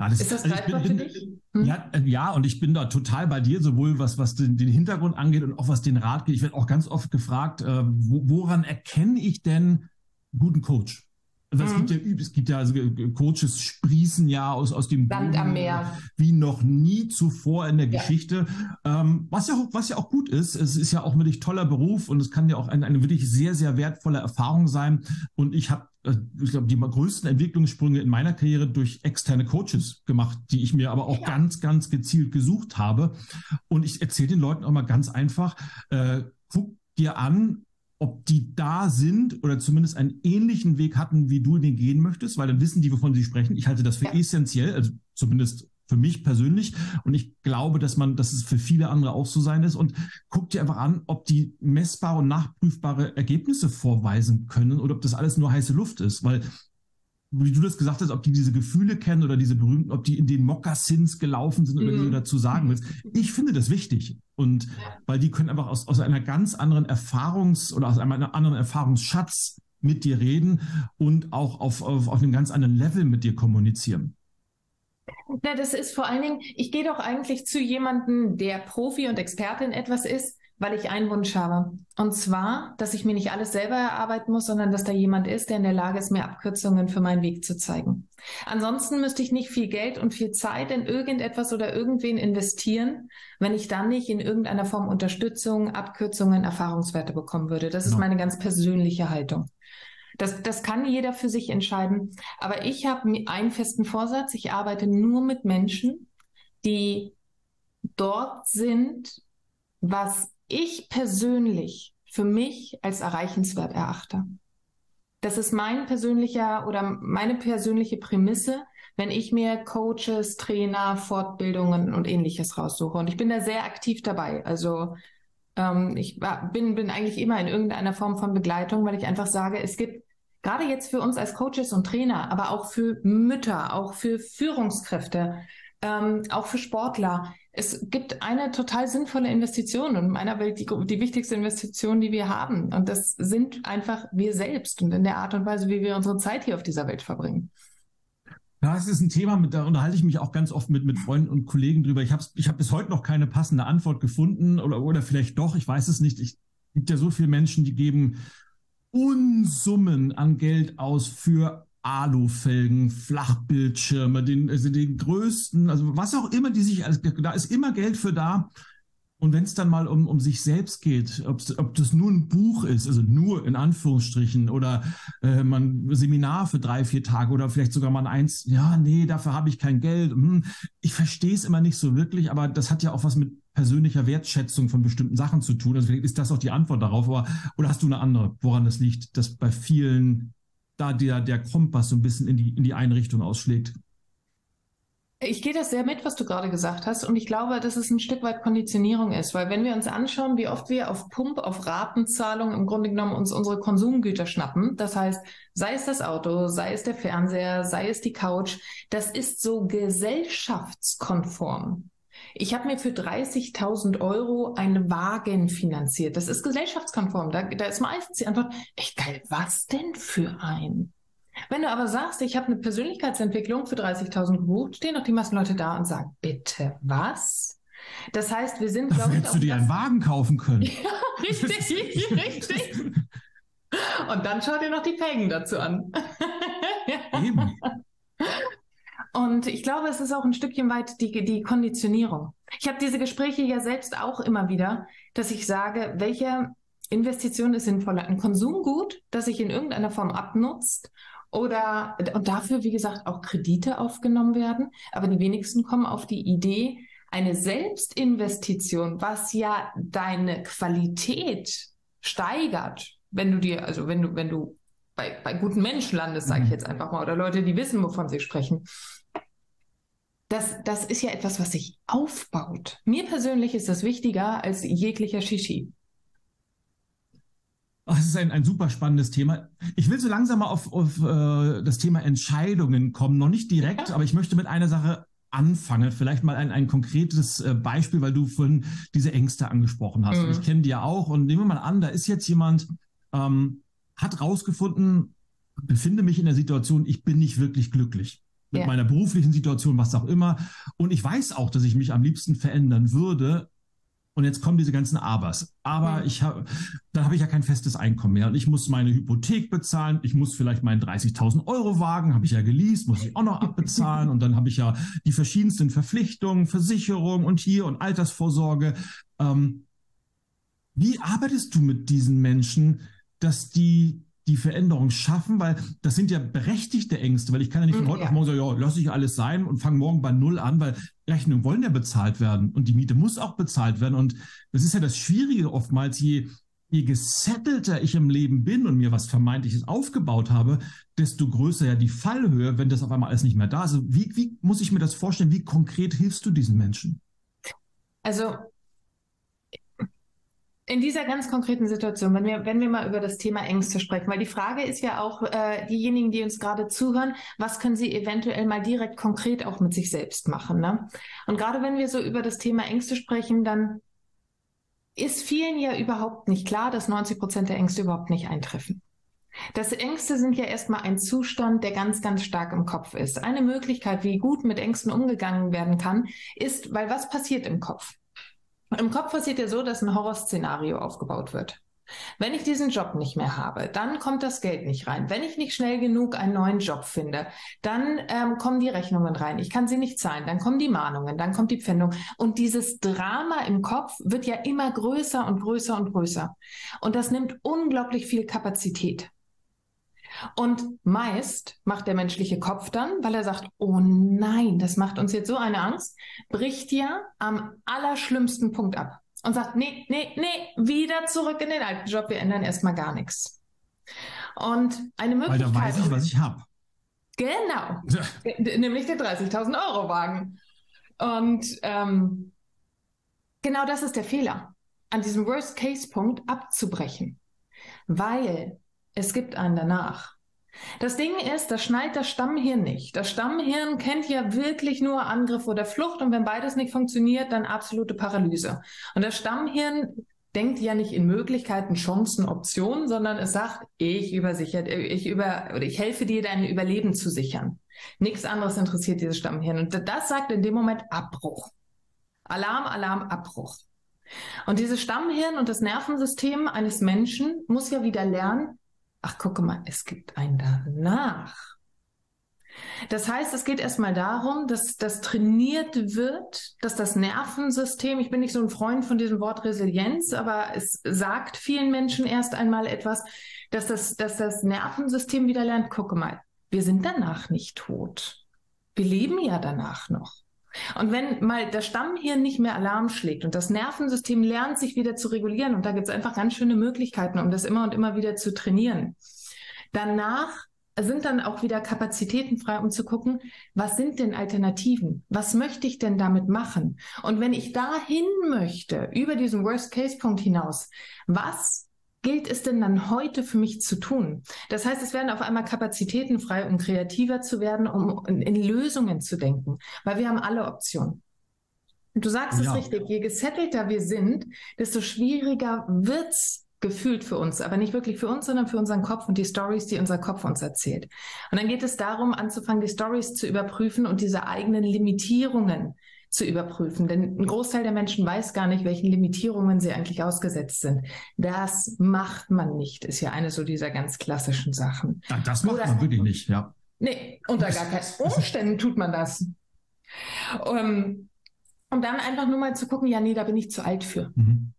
Ja, das, ist das also greifbar für dich? Hm? Ja, äh, ja, und ich bin da total bei dir, sowohl was, was den, den Hintergrund angeht und auch was den Rat geht. Ich werde auch ganz oft gefragt, äh, wo, woran erkenne ich denn guten Coach? Also es, mhm. gibt ja, es gibt ja, also Coaches sprießen ja aus, aus dem Land am Meer. wie noch nie zuvor in der ja. Geschichte. Ähm, was, ja auch, was ja auch gut ist. Es ist ja auch ein wirklich toller Beruf und es kann ja auch eine, eine wirklich sehr, sehr wertvolle Erfahrung sein. Und ich habe äh, ich glaube, die größten Entwicklungssprünge in meiner Karriere durch externe Coaches gemacht, die ich mir aber auch ja. ganz, ganz gezielt gesucht habe. Und ich erzähle den Leuten auch mal ganz einfach, äh, guck dir an, ob die da sind oder zumindest einen ähnlichen Weg hatten, wie du den gehen möchtest, weil dann wissen die, wovon sie sprechen. Ich halte das für ja. essentiell, also zumindest für mich persönlich. Und ich glaube, dass man, dass es für viele andere auch so sein ist. Und guck dir einfach an, ob die messbare und nachprüfbare Ergebnisse vorweisen können oder ob das alles nur heiße Luft ist. Weil wie du das gesagt hast, ob die diese Gefühle kennen oder diese berühmten, ob die in den Mokassins gelaufen sind oder mhm. wie du dazu sagen willst. Ich finde das wichtig. Und weil die können einfach aus, aus einer ganz anderen Erfahrungs- oder aus einem anderen Erfahrungsschatz mit dir reden und auch auf, auf, auf einem ganz anderen Level mit dir kommunizieren. Na, das ist vor allen Dingen, ich gehe doch eigentlich zu jemandem, der Profi und Experte in etwas ist, weil ich einen Wunsch habe. Und zwar, dass ich mir nicht alles selber erarbeiten muss, sondern dass da jemand ist, der in der Lage ist, mir Abkürzungen für meinen Weg zu zeigen. Ansonsten müsste ich nicht viel Geld und viel Zeit in irgendetwas oder irgendwen investieren, wenn ich dann nicht in irgendeiner Form Unterstützung, Abkürzungen, Erfahrungswerte bekommen würde. Das ist genau. meine ganz persönliche Haltung. Das, das kann jeder für sich entscheiden. Aber ich habe einen festen Vorsatz. Ich arbeite nur mit Menschen, die dort sind, was ich persönlich für mich als erreichenswert erachte. Das ist mein persönlicher oder meine persönliche Prämisse, wenn ich mir Coaches, Trainer, Fortbildungen und ähnliches raussuche. Und ich bin da sehr aktiv dabei. Also ähm, ich bin, bin eigentlich immer in irgendeiner Form von Begleitung, weil ich einfach sage, es gibt gerade jetzt für uns als Coaches und Trainer, aber auch für Mütter, auch für Führungskräfte, ähm, auch für Sportler, es gibt eine total sinnvolle Investition und in meiner Welt die, die wichtigste Investition, die wir haben. Und das sind einfach wir selbst und in der Art und Weise, wie wir unsere Zeit hier auf dieser Welt verbringen. Ja, es ist ein Thema, mit, da unterhalte ich mich auch ganz oft mit, mit Freunden und Kollegen drüber. Ich habe ich hab bis heute noch keine passende Antwort gefunden oder, oder vielleicht doch, ich weiß es nicht. Es gibt ja so viele Menschen, die geben Unsummen an Geld aus für Alufelgen, Flachbildschirme, den, also den größten, also was auch immer die sich, also da ist immer Geld für da. Und wenn es dann mal um, um sich selbst geht, ob das nur ein Buch ist, also nur in Anführungsstrichen, oder äh, man Seminar für drei, vier Tage oder vielleicht sogar mal eins, ja, nee, dafür habe ich kein Geld. Hm, ich verstehe es immer nicht so wirklich, aber das hat ja auch was mit persönlicher Wertschätzung von bestimmten Sachen zu tun. Also vielleicht ist das auch die Antwort darauf, aber oder hast du eine andere, woran das liegt, dass bei vielen da der, der Kompass so ein bisschen in die, in die Einrichtung ausschlägt. Ich gehe das sehr mit, was du gerade gesagt hast. Und ich glaube, dass es ein Stück weit Konditionierung ist. Weil wenn wir uns anschauen, wie oft wir auf Pump, auf Ratenzahlung im Grunde genommen uns unsere Konsumgüter schnappen, das heißt, sei es das Auto, sei es der Fernseher, sei es die Couch, das ist so gesellschaftskonform. Ich habe mir für 30.000 Euro einen Wagen finanziert. Das ist gesellschaftskonform. Da, da ist meistens die Antwort, echt geil, was denn für ein? Wenn du aber sagst, ich habe eine Persönlichkeitsentwicklung für 30.000 gebucht, stehen doch die meisten Leute da und sagen, bitte, was? Das heißt, wir sind, glaube ich. Hättest du dir einen Wagen kaufen können. ja, richtig, richtig. Und dann schau dir noch die Felgen dazu an. Eben. Und ich glaube, es ist auch ein Stückchen weit die, die Konditionierung. Ich habe diese Gespräche ja selbst auch immer wieder, dass ich sage, welche Investition ist sinnvoller? Ein Konsumgut, das sich in irgendeiner Form abnutzt oder und dafür, wie gesagt, auch Kredite aufgenommen werden. Aber die wenigsten kommen auf die Idee, eine Selbstinvestition, was ja deine Qualität steigert, wenn du dir, also wenn du, wenn du bei, bei guten Menschen landest, sage ich mhm. jetzt einfach mal, oder Leute, die wissen, wovon sie sprechen, das, das ist ja etwas, was sich aufbaut. Mir persönlich ist das wichtiger als jeglicher Shishi. Ach, es ist ein, ein super spannendes Thema. Ich will so langsam mal auf, auf äh, das Thema Entscheidungen kommen. Noch nicht direkt, ja. aber ich möchte mit einer Sache anfangen. Vielleicht mal ein, ein konkretes äh, Beispiel, weil du vorhin diese Ängste angesprochen hast. Mhm. Ich kenne die ja auch. Und nehmen wir mal an, da ist jetzt jemand, ähm, hat rausgefunden, befinde mich in der Situation, ich bin nicht wirklich glücklich mit ja. meiner beruflichen Situation, was auch immer. Und ich weiß auch, dass ich mich am liebsten verändern würde. Und jetzt kommen diese ganzen Abers. Aber ja. ich habe, dann habe ich ja kein festes Einkommen mehr. Und ich muss meine Hypothek bezahlen. Ich muss vielleicht meinen 30.000 Euro Wagen, habe ich ja geleast, muss ich auch noch abbezahlen. und dann habe ich ja die verschiedensten Verpflichtungen, Versicherung und hier und Altersvorsorge. Ähm, wie arbeitest du mit diesen Menschen, dass die die Veränderung schaffen, weil das sind ja berechtigte Ängste, weil ich kann ja nicht von mm, heute ja. auf morgen sagen, ja, lass ich alles sein und fange morgen bei Null an, weil Rechnungen wollen ja bezahlt werden und die Miete muss auch bezahlt werden. Und das ist ja das Schwierige oftmals, je, je gesettelter ich im Leben bin und mir was Vermeintliches aufgebaut habe, desto größer ja die Fallhöhe, wenn das auf einmal alles nicht mehr da ist. Also wie, wie muss ich mir das vorstellen? Wie konkret hilfst du diesen Menschen? Also in dieser ganz konkreten Situation, wenn wir, wenn wir mal über das Thema Ängste sprechen, weil die Frage ist ja auch, äh, diejenigen, die uns gerade zuhören, was können sie eventuell mal direkt konkret auch mit sich selbst machen? Ne? Und gerade wenn wir so über das Thema Ängste sprechen, dann ist vielen ja überhaupt nicht klar, dass 90 Prozent der Ängste überhaupt nicht eintreffen. Das Ängste sind ja erstmal ein Zustand, der ganz, ganz stark im Kopf ist. Eine Möglichkeit, wie gut mit Ängsten umgegangen werden kann, ist, weil was passiert im Kopf? Im Kopf passiert ja so, dass ein Horrorszenario aufgebaut wird. Wenn ich diesen Job nicht mehr habe, dann kommt das Geld nicht rein. Wenn ich nicht schnell genug einen neuen Job finde, dann ähm, kommen die Rechnungen rein. Ich kann sie nicht zahlen. Dann kommen die Mahnungen, dann kommt die Pfändung. Und dieses Drama im Kopf wird ja immer größer und größer und größer. Und das nimmt unglaublich viel Kapazität. Und meist macht der menschliche Kopf dann, weil er sagt, oh nein, das macht uns jetzt so eine Angst, bricht ja am allerschlimmsten Punkt ab und sagt, nee, nee, nee, wieder zurück in den alten Job, wir ändern erstmal gar nichts. Und eine Möglichkeit. Weil da weiß ich, was ich habe. Genau. Nämlich der 30.000 Euro Wagen. Und ähm, genau das ist der Fehler, an diesem Worst-Case-Punkt abzubrechen. Weil es gibt einen danach. Das Ding ist, das schneidet das Stammhirn nicht. Das Stammhirn kennt ja wirklich nur Angriff oder Flucht und wenn beides nicht funktioniert, dann absolute Paralyse. Und das Stammhirn denkt ja nicht in Möglichkeiten, Chancen, Optionen, sondern es sagt, ich übersichert, ich über, oder ich helfe dir, dein Überleben zu sichern. Nichts anderes interessiert dieses Stammhirn. Und das sagt in dem Moment Abbruch. Alarm, Alarm, Abbruch. Und dieses Stammhirn und das Nervensystem eines Menschen muss ja wieder lernen, ach gucke mal, es gibt ein danach. Das heißt, es geht erstmal darum, dass das trainiert wird, dass das Nervensystem, ich bin nicht so ein Freund von diesem Wort Resilienz, aber es sagt vielen Menschen erst einmal etwas, dass das, dass das Nervensystem wieder lernt, gucke mal, wir sind danach nicht tot. Wir leben ja danach noch. Und wenn mal das Stammhirn nicht mehr Alarm schlägt und das Nervensystem lernt, sich wieder zu regulieren, und da gibt es einfach ganz schöne Möglichkeiten, um das immer und immer wieder zu trainieren. Danach sind dann auch wieder Kapazitäten frei, um zu gucken, was sind denn Alternativen? Was möchte ich denn damit machen? Und wenn ich dahin möchte, über diesen Worst-Case-Punkt hinaus, was gilt es denn dann heute für mich zu tun? Das heißt, es werden auf einmal Kapazitäten frei, um kreativer zu werden, um in Lösungen zu denken, weil wir haben alle Optionen. Du sagst ja. es richtig, je gesettelter wir sind, desto schwieriger wird's gefühlt für uns, aber nicht wirklich für uns, sondern für unseren Kopf und die Stories, die unser Kopf uns erzählt. Und dann geht es darum, anzufangen, die Stories zu überprüfen und diese eigenen Limitierungen zu überprüfen. Denn ein Großteil der Menschen weiß gar nicht, welchen Limitierungen sie eigentlich ausgesetzt sind. Das macht man nicht, ist ja eine so dieser ganz klassischen Sachen. Ja, das macht Oder, man wirklich nicht, ja. Nee, unter gar keinen Umständen tut man das. Um, ähm, und dann einfach nur mal zu gucken, ja, nee, da bin ich zu alt für. Mhm.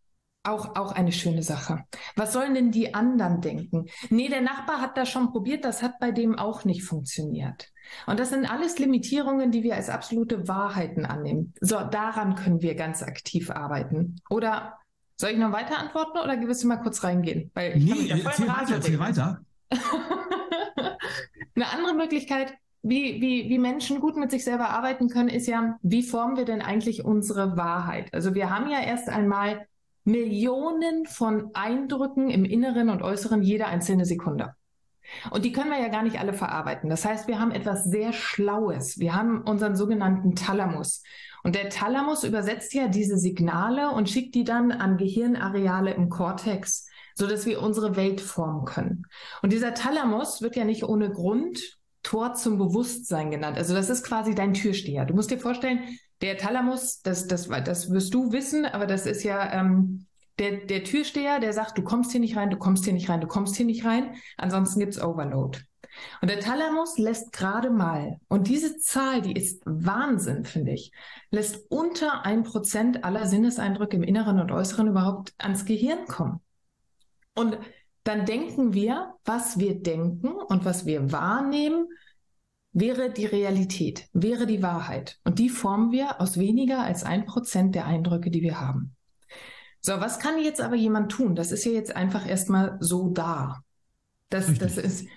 Auch, auch eine schöne Sache. Was sollen denn die anderen denken? Nee, der Nachbar hat das schon probiert, das hat bei dem auch nicht funktioniert. Und das sind alles Limitierungen, die wir als absolute Wahrheiten annehmen. So, daran können wir ganz aktiv arbeiten. Oder soll ich noch weiter antworten oder willst du mal kurz reingehen? Weil ich nee, erzähl weiter, erzähl weiter. Eine andere Möglichkeit, wie, wie, wie Menschen gut mit sich selber arbeiten können, ist ja, wie formen wir denn eigentlich unsere Wahrheit? Also wir haben ja erst einmal Millionen von Eindrücken im Inneren und Äußeren jede einzelne Sekunde. Und die können wir ja gar nicht alle verarbeiten. Das heißt, wir haben etwas sehr Schlaues. Wir haben unseren sogenannten Thalamus. Und der Thalamus übersetzt ja diese Signale und schickt die dann an Gehirnareale im Kortex, so dass wir unsere Welt formen können. Und dieser Thalamus wird ja nicht ohne Grund Tor zum Bewusstsein genannt. Also das ist quasi dein Türsteher. Du musst dir vorstellen, der Thalamus, das, das, das wirst du wissen, aber das ist ja ähm, der, der Türsteher, der sagt, du kommst hier nicht rein, du kommst hier nicht rein, du kommst hier nicht rein, ansonsten gibt's Overload. Und der Thalamus lässt gerade mal, und diese Zahl, die ist Wahnsinn, finde ich, lässt unter ein Prozent aller Sinneseindrücke im Inneren und Äußeren überhaupt ans Gehirn kommen. Und dann denken wir, was wir denken und was wir wahrnehmen, wäre die Realität, wäre die Wahrheit. Und die formen wir aus weniger als ein Prozent der Eindrücke, die wir haben. So, was kann jetzt aber jemand tun? Das ist ja jetzt einfach erstmal so da. Das, das ist,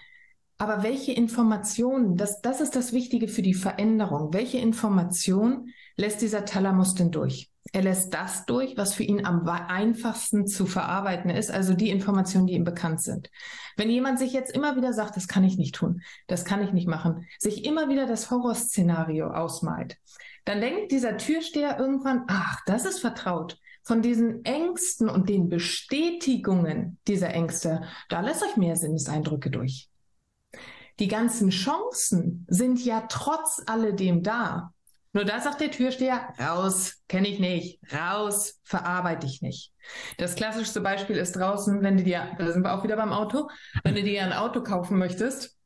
aber welche Informationen, das, das ist das Wichtige für die Veränderung. Welche Information lässt dieser Thalamus denn durch? Er lässt das durch, was für ihn am einfachsten zu verarbeiten ist, also die Informationen, die ihm bekannt sind. Wenn jemand sich jetzt immer wieder sagt, das kann ich nicht tun, das kann ich nicht machen, sich immer wieder das Horrorszenario ausmalt, dann denkt dieser Türsteher irgendwann, ach, das ist vertraut. von diesen Ängsten und den Bestätigungen dieser Ängste, da lässt euch mehr Sinneseindrücke durch. Die ganzen Chancen sind ja trotz alledem da. Nur da sagt der Türsteher, raus, kenne ich nicht, raus, verarbeite ich nicht. Das klassischste Beispiel ist draußen, wenn du dir, da sind wir auch wieder beim Auto, wenn du dir ein Auto kaufen möchtest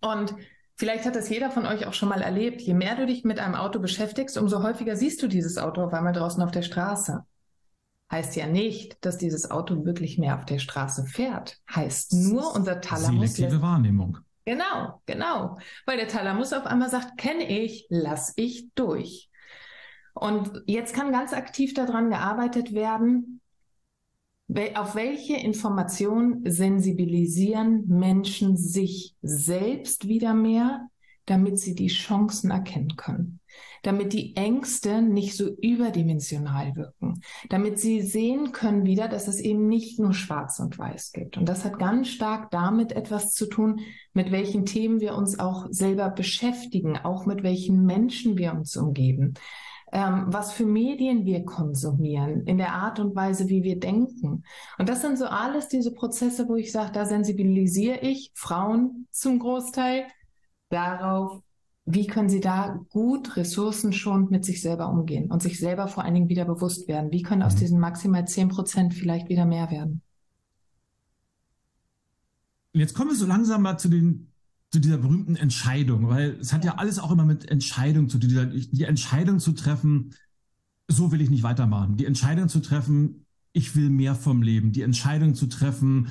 und Vielleicht hat das jeder von euch auch schon mal erlebt. Je mehr du dich mit einem Auto beschäftigst, umso häufiger siehst du dieses Auto auf einmal draußen auf der Straße. Heißt ja nicht, dass dieses Auto wirklich mehr auf der Straße fährt. Heißt nur, unser Thalamus. Selektive Wahrnehmung. Genau, genau. Weil der Thalamus auf einmal sagt, kenne ich, lass ich durch. Und jetzt kann ganz aktiv daran gearbeitet werden, auf welche Informationen sensibilisieren Menschen sich selbst wieder mehr, damit sie die Chancen erkennen können, damit die Ängste nicht so überdimensional wirken, damit sie sehen können wieder, dass es eben nicht nur schwarz und weiß gibt. Und das hat ganz stark damit etwas zu tun, mit welchen Themen wir uns auch selber beschäftigen, auch mit welchen Menschen wir uns umgeben ähm, was für Medien wir konsumieren, in der Art und Weise, wie wir denken. Und das sind so alles diese Prozesse, wo ich sage, da sensibilisiere ich Frauen zum Großteil darauf, wie können sie da gut ressourcenschonend mit sich selber umgehen und sich selber vor allen Dingen wieder bewusst werden. Wie können aus mhm. diesen maximal 10 Prozent vielleicht wieder mehr werden? Jetzt kommen wir so langsam mal zu den zu dieser berühmten Entscheidung, weil es hat ja alles auch immer mit Entscheidung zu tun. Die Entscheidung zu treffen, so will ich nicht weitermachen. Die Entscheidung zu treffen, ich will mehr vom Leben. Die Entscheidung zu treffen,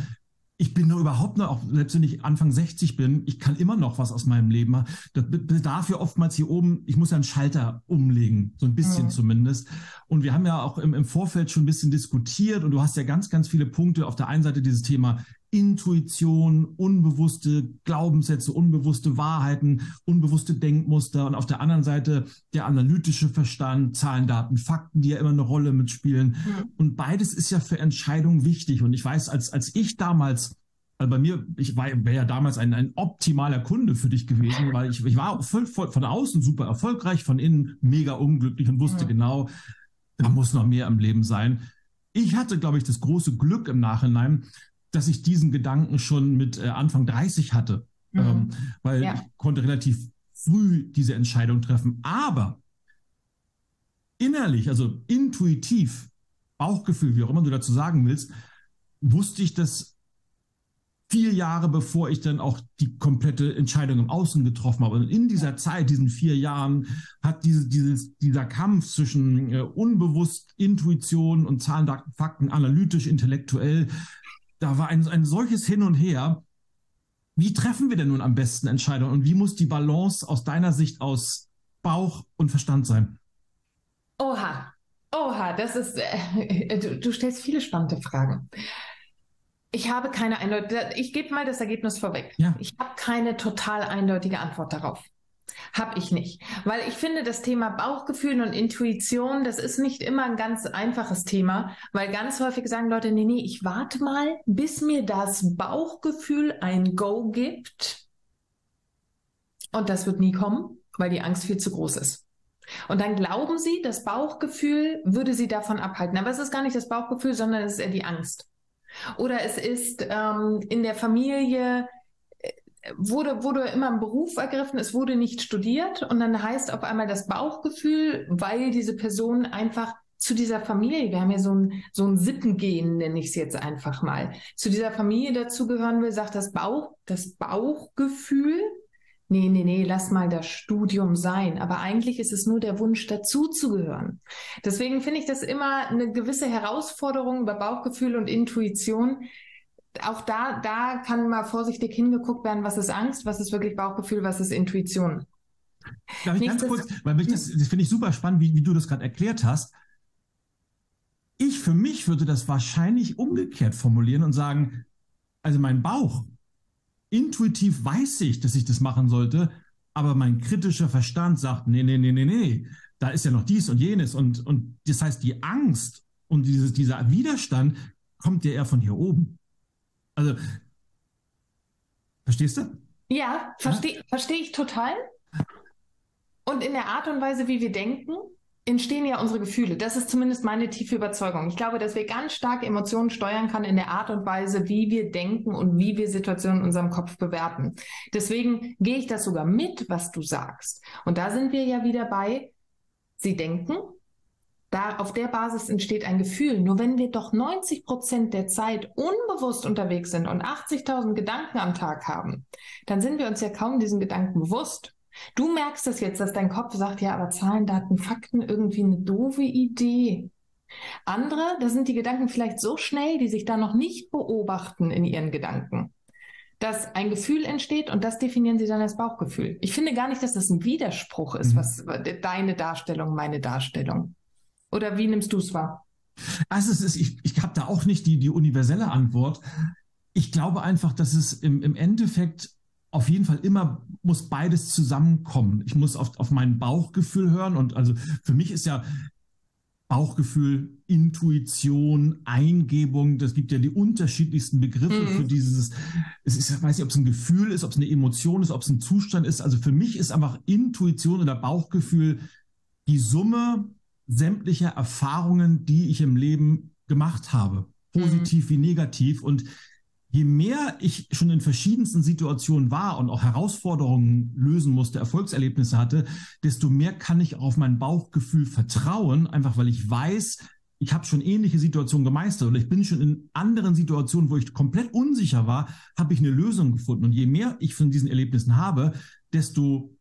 ich bin doch überhaupt noch, auch selbst wenn ich Anfang 60 bin, ich kann immer noch was aus meinem Leben machen. Das bedarf ja oftmals hier oben, ich muss ja einen Schalter umlegen, so ein bisschen ja. zumindest. Und wir haben ja auch im, im Vorfeld schon ein bisschen diskutiert und du hast ja ganz, ganz viele Punkte. Auf der einen Seite dieses Thema Intuition, unbewusste Glaubenssätze, unbewusste Wahrheiten, unbewusste Denkmuster und auf der anderen Seite der analytische Verstand, Zahlen, Daten, Fakten, die ja immer eine Rolle mitspielen. Mhm. Und beides ist ja für Entscheidungen wichtig. Und ich weiß, als, als ich damals also bei mir, ich war wäre ja damals ein, ein optimaler Kunde für dich gewesen, weil ich, ich war voll, voll, von außen super erfolgreich, von innen mega unglücklich und wusste mhm. genau, da muss noch mehr im Leben sein. Ich hatte, glaube ich, das große Glück im Nachhinein, dass ich diesen Gedanken schon mit äh, Anfang 30 hatte, mhm. ähm, weil ja. ich konnte relativ früh diese Entscheidung treffen. Aber innerlich, also intuitiv, Bauchgefühl, wie auch immer du dazu sagen willst, wusste ich das vier Jahre bevor ich dann auch die komplette Entscheidung im Außen getroffen habe. Und in dieser Zeit, diesen vier Jahren, hat diese, dieses, dieser Kampf zwischen äh, unbewusst Intuition und Zahlen, Fakten, analytisch, intellektuell, da war ein, ein solches Hin und Her. Wie treffen wir denn nun am besten Entscheidungen und wie muss die Balance aus deiner Sicht aus Bauch und Verstand sein? Oha, oha, das ist, äh, du, du stellst viele spannende Fragen. Ich habe keine eindeutige, ich gebe mal das Ergebnis vorweg. Ja. Ich habe keine total eindeutige Antwort darauf. Hab ich nicht. Weil ich finde, das Thema Bauchgefühl und Intuition, das ist nicht immer ein ganz einfaches Thema, weil ganz häufig sagen Leute, nee, nee, ich warte mal, bis mir das Bauchgefühl ein Go gibt. Und das wird nie kommen, weil die Angst viel zu groß ist. Und dann glauben sie, das Bauchgefühl würde sie davon abhalten. Aber es ist gar nicht das Bauchgefühl, sondern es ist eher die Angst. Oder es ist ähm, in der Familie wurde, wurde immer ein Beruf ergriffen, es wurde nicht studiert und dann heißt auf einmal das Bauchgefühl, weil diese Person einfach zu dieser Familie, wir haben ja so ein, so ein Sittengehen, nenne ich es jetzt einfach mal, zu dieser Familie dazugehören will, sagt das Bauch, das Bauchgefühl, nee, nee, nee, lass mal das Studium sein. Aber eigentlich ist es nur der Wunsch, dazuzugehören. Deswegen finde ich das immer eine gewisse Herausforderung über Bauchgefühl und Intuition, auch da, da kann mal vorsichtig hingeguckt werden, was ist Angst, was ist wirklich Bauchgefühl, was ist Intuition. Darf ich ganz kurz, weil ich das, das finde ich super spannend, wie, wie du das gerade erklärt hast. Ich für mich würde das wahrscheinlich umgekehrt formulieren und sagen, also mein Bauch, intuitiv weiß ich, dass ich das machen sollte, aber mein kritischer Verstand sagt, nee, nee, nee, nee, nee, da ist ja noch dies und jenes und, und das heißt, die Angst und dieses, dieser Widerstand kommt ja eher von hier oben. Also, verstehst du? Ja, verstehe versteh ich total. Und in der Art und Weise, wie wir denken, entstehen ja unsere Gefühle. Das ist zumindest meine tiefe Überzeugung. Ich glaube, dass wir ganz stark Emotionen steuern kann in der Art und Weise, wie wir denken und wie wir Situationen in unserem Kopf bewerten. Deswegen gehe ich das sogar mit, was du sagst. Und da sind wir ja wieder bei, sie denken, da auf der Basis entsteht ein Gefühl. Nur wenn wir doch 90 Prozent der Zeit unbewusst unterwegs sind und 80.000 Gedanken am Tag haben, dann sind wir uns ja kaum diesen Gedanken bewusst. Du merkst es jetzt, dass dein Kopf sagt, ja, aber Zahlen, Daten, Fakten irgendwie eine doofe Idee. Andere, da sind die Gedanken vielleicht so schnell, die sich da noch nicht beobachten in ihren Gedanken, dass ein Gefühl entsteht und das definieren sie dann als Bauchgefühl. Ich finde gar nicht, dass das ein Widerspruch ist, mhm. was deine Darstellung, meine Darstellung. Oder wie nimmst du es wahr? Also es ist, ich, ich habe da auch nicht die, die universelle Antwort. Ich glaube einfach, dass es im, im Endeffekt auf jeden Fall immer muss beides zusammenkommen. Ich muss auf, auf mein Bauchgefühl hören und also für mich ist ja Bauchgefühl, Intuition, Eingebung, das gibt ja die unterschiedlichsten Begriffe mhm. für dieses, es ist, ich weiß nicht, ob es ein Gefühl ist, ob es eine Emotion ist, ob es ein Zustand ist. Also für mich ist einfach Intuition oder Bauchgefühl die Summe sämtlicher Erfahrungen, die ich im Leben gemacht habe, positiv mhm. wie negativ. Und je mehr ich schon in verschiedensten Situationen war und auch Herausforderungen lösen musste, Erfolgserlebnisse hatte, desto mehr kann ich auf mein Bauchgefühl vertrauen, einfach weil ich weiß, ich habe schon ähnliche Situationen gemeistert oder ich bin schon in anderen Situationen, wo ich komplett unsicher war, habe ich eine Lösung gefunden. Und je mehr ich von diesen Erlebnissen habe, desto,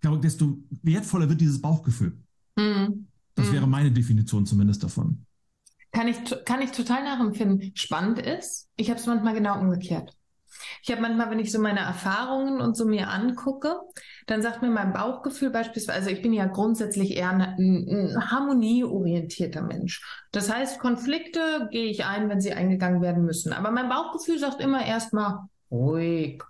glaube, desto wertvoller wird dieses Bauchgefühl. Mhm. Das mhm. wäre meine Definition zumindest davon. Kann ich, kann ich total nachempfinden. Spannend ist, ich habe es manchmal genau umgekehrt. Ich habe manchmal, wenn ich so meine Erfahrungen und so mir angucke, dann sagt mir mein Bauchgefühl beispielsweise, also ich bin ja grundsätzlich eher ein, ein harmonieorientierter Mensch. Das heißt, Konflikte gehe ich ein, wenn sie eingegangen werden müssen. Aber mein Bauchgefühl sagt immer erstmal ruhig,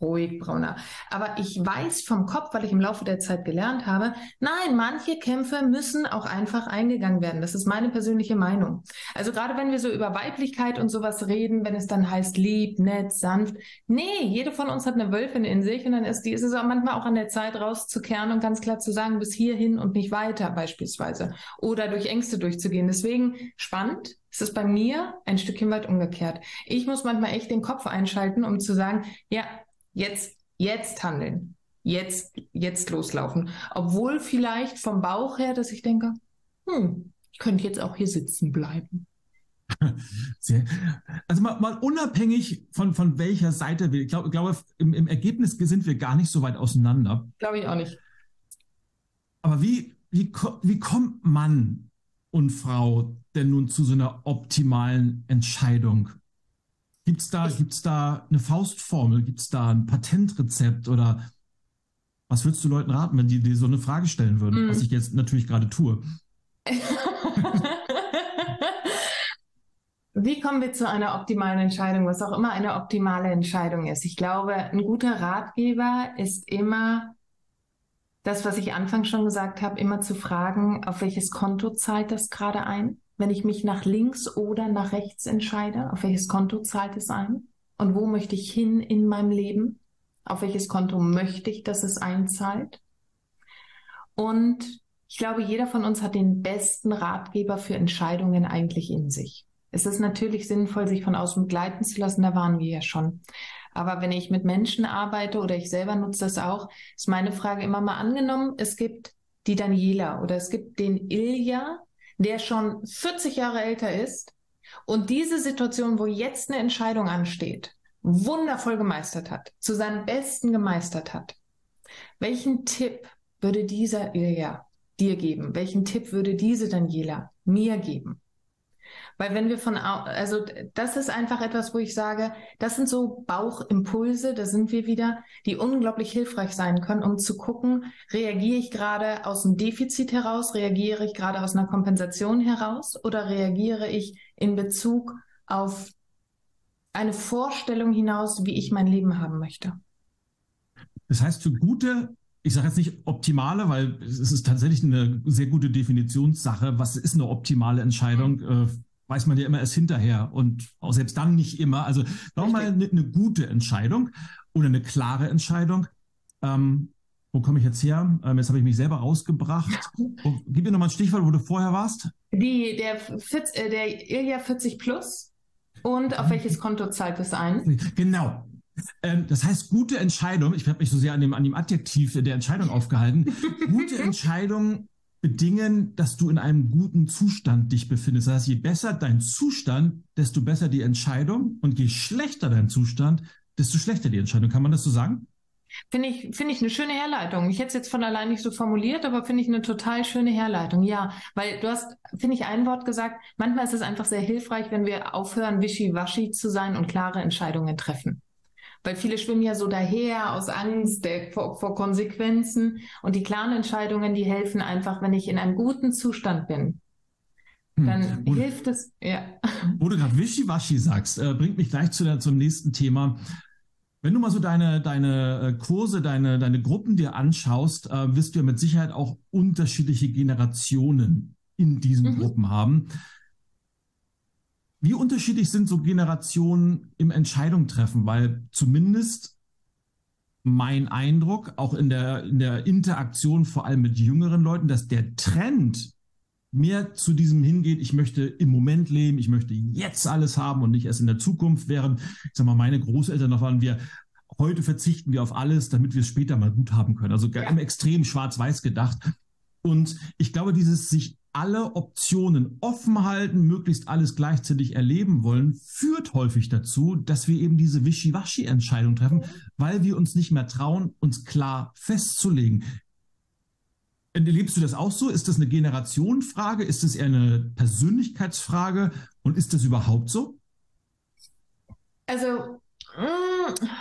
ruhig, Brauner. Aber ich weiß vom Kopf, weil ich im Laufe der Zeit gelernt habe, nein, manche Kämpfe müssen auch einfach eingegangen werden. Das ist meine persönliche Meinung. Also gerade wenn wir so über Weiblichkeit und sowas reden, wenn es dann heißt lieb, nett, sanft. Nee, jede von uns hat eine Wölfin in sich und dann ist die, ist es auch manchmal auch an der Zeit rauszukehren und ganz klar zu sagen, bis hierhin und nicht weiter beispielsweise. Oder durch Ängste durchzugehen. Deswegen spannend. Es ist bei mir ein Stückchen weit umgekehrt. Ich muss manchmal echt den Kopf einschalten, um zu sagen, ja, Jetzt, jetzt handeln. Jetzt, jetzt loslaufen. Obwohl vielleicht vom Bauch her, dass ich denke, hm, ich könnte jetzt auch hier sitzen bleiben. Sehr, also mal, mal, unabhängig von, von welcher Seite wir, ich glaube, im, im Ergebnis sind wir gar nicht so weit auseinander. Glaube ich auch nicht. Aber wie, wie, wie kommt Mann und Frau denn nun zu so einer optimalen Entscheidung? Gibt es da, gibt's da eine Faustformel? Gibt es da ein Patentrezept oder was würdest du Leuten raten, wenn die dir so eine Frage stellen würden, mm. was ich jetzt natürlich gerade tue? Wie kommen wir zu einer optimalen Entscheidung, was auch immer eine optimale Entscheidung ist? Ich glaube, ein guter Ratgeber ist immer das, was ich anfangs schon gesagt habe, immer zu fragen, auf welches Konto zahlt das gerade ein? Wenn ich mich nach links oder nach rechts entscheide? Auf welches Konto zahlt es ein? Und wo möchte ich hin in meinem Leben? Auf welches Konto möchte ich, dass es einzahlt? Und ich glaube, jeder von uns hat den besten Ratgeber für Entscheidungen eigentlich in sich. Es ist natürlich sinnvoll, sich von außen begleiten zu lassen, da waren wir ja schon. Aber wenn ich mit Menschen arbeite oder ich selber nutze das auch, ist meine Frage immer mal angenommen, es gibt die Daniela oder es gibt den Ilja, der schon 40 Jahre älter ist und diese Situation, wo jetzt eine Entscheidung ansteht, wundervoll gemeistert hat, zu seinem Besten gemeistert hat. Welchen Tipp würde dieser Ilja dir geben? Welchen Tipp würde diese Daniela mir geben? Weil wenn wir von, also das ist einfach etwas, wo ich sage, das sind so Bauchimpulse, da sind wir wieder, die unglaublich hilfreich sein können, um zu gucken, reagiere ich gerade aus einem Defizit heraus, reagiere ich gerade aus einer Kompensation heraus oder reagiere ich in Bezug auf eine Vorstellung hinaus, wie ich mein Leben haben möchte. Das heißt, für gute ich sage jetzt nicht optimale, weil es ist tatsächlich eine sehr gute Definitionssache. Was ist eine optimale Entscheidung? Mhm. Äh, weiß man ja immer erst hinterher und auch selbst dann nicht immer. Also sagen mal eine, eine, gute Entscheidung oder eine klare Entscheidung. Ähm, wo komme ich jetzt her? Ähm, jetzt habe ich mich selber rausgebracht. Oh, gib mir nochmal ein Stichwort, wo du vorher warst. Die, der, äh, der Ilja 40 Plus und auf welches Konto zahlt es ein? Genau. Ähm, das heißt, gute Entscheidung, ich habe mich so sehr an dem, an dem Adjektiv der Entscheidung aufgehalten, gute Entscheidung bedingen, dass du in einem guten Zustand dich befindest. Das heißt, je besser dein Zustand, desto besser die Entscheidung und je schlechter dein Zustand, desto schlechter die Entscheidung. Kann man das so sagen? Finde ich, finde ich eine schöne Herleitung. Ich hätte es jetzt von allein nicht so formuliert, aber finde ich eine total schöne Herleitung. Ja, weil du hast, finde ich, ein Wort gesagt. Manchmal ist es einfach sehr hilfreich, wenn wir aufhören, wischiwaschi zu sein und klare Entscheidungen treffen. Weil viele schwimmen ja so daher aus Angst der, vor, vor Konsequenzen. Und die klaren Entscheidungen, die helfen einfach, wenn ich in einem guten Zustand bin. Hm. Dann hm. hilft es, ja. Wo du gerade Wischiwaschi sagst, äh, bringt mich gleich zu der, zum nächsten Thema. Wenn du mal so deine, deine äh, Kurse, deine, deine Gruppen dir anschaust, äh, wirst du ja mit Sicherheit auch unterschiedliche Generationen in diesen mhm. Gruppen haben. Wie unterschiedlich sind so Generationen im Entscheidung treffen? Weil zumindest mein Eindruck, auch in der, in der Interaktion vor allem mit jüngeren Leuten, dass der Trend mehr zu diesem hingeht, ich möchte im Moment leben, ich möchte jetzt alles haben und nicht erst in der Zukunft, während, ich sag mal, meine Großeltern noch waren wir, heute verzichten wir auf alles, damit wir es später mal gut haben können. Also ja. im Extrem schwarz-weiß gedacht. Und ich glaube, dieses sich alle Optionen offen halten, möglichst alles gleichzeitig erleben wollen, führt häufig dazu, dass wir eben diese Wischiwaschi-Entscheidung treffen, weil wir uns nicht mehr trauen, uns klar festzulegen. Erlebst du das auch so? Ist das eine Generationenfrage? Ist das eher eine Persönlichkeitsfrage? Und ist das überhaupt so? Also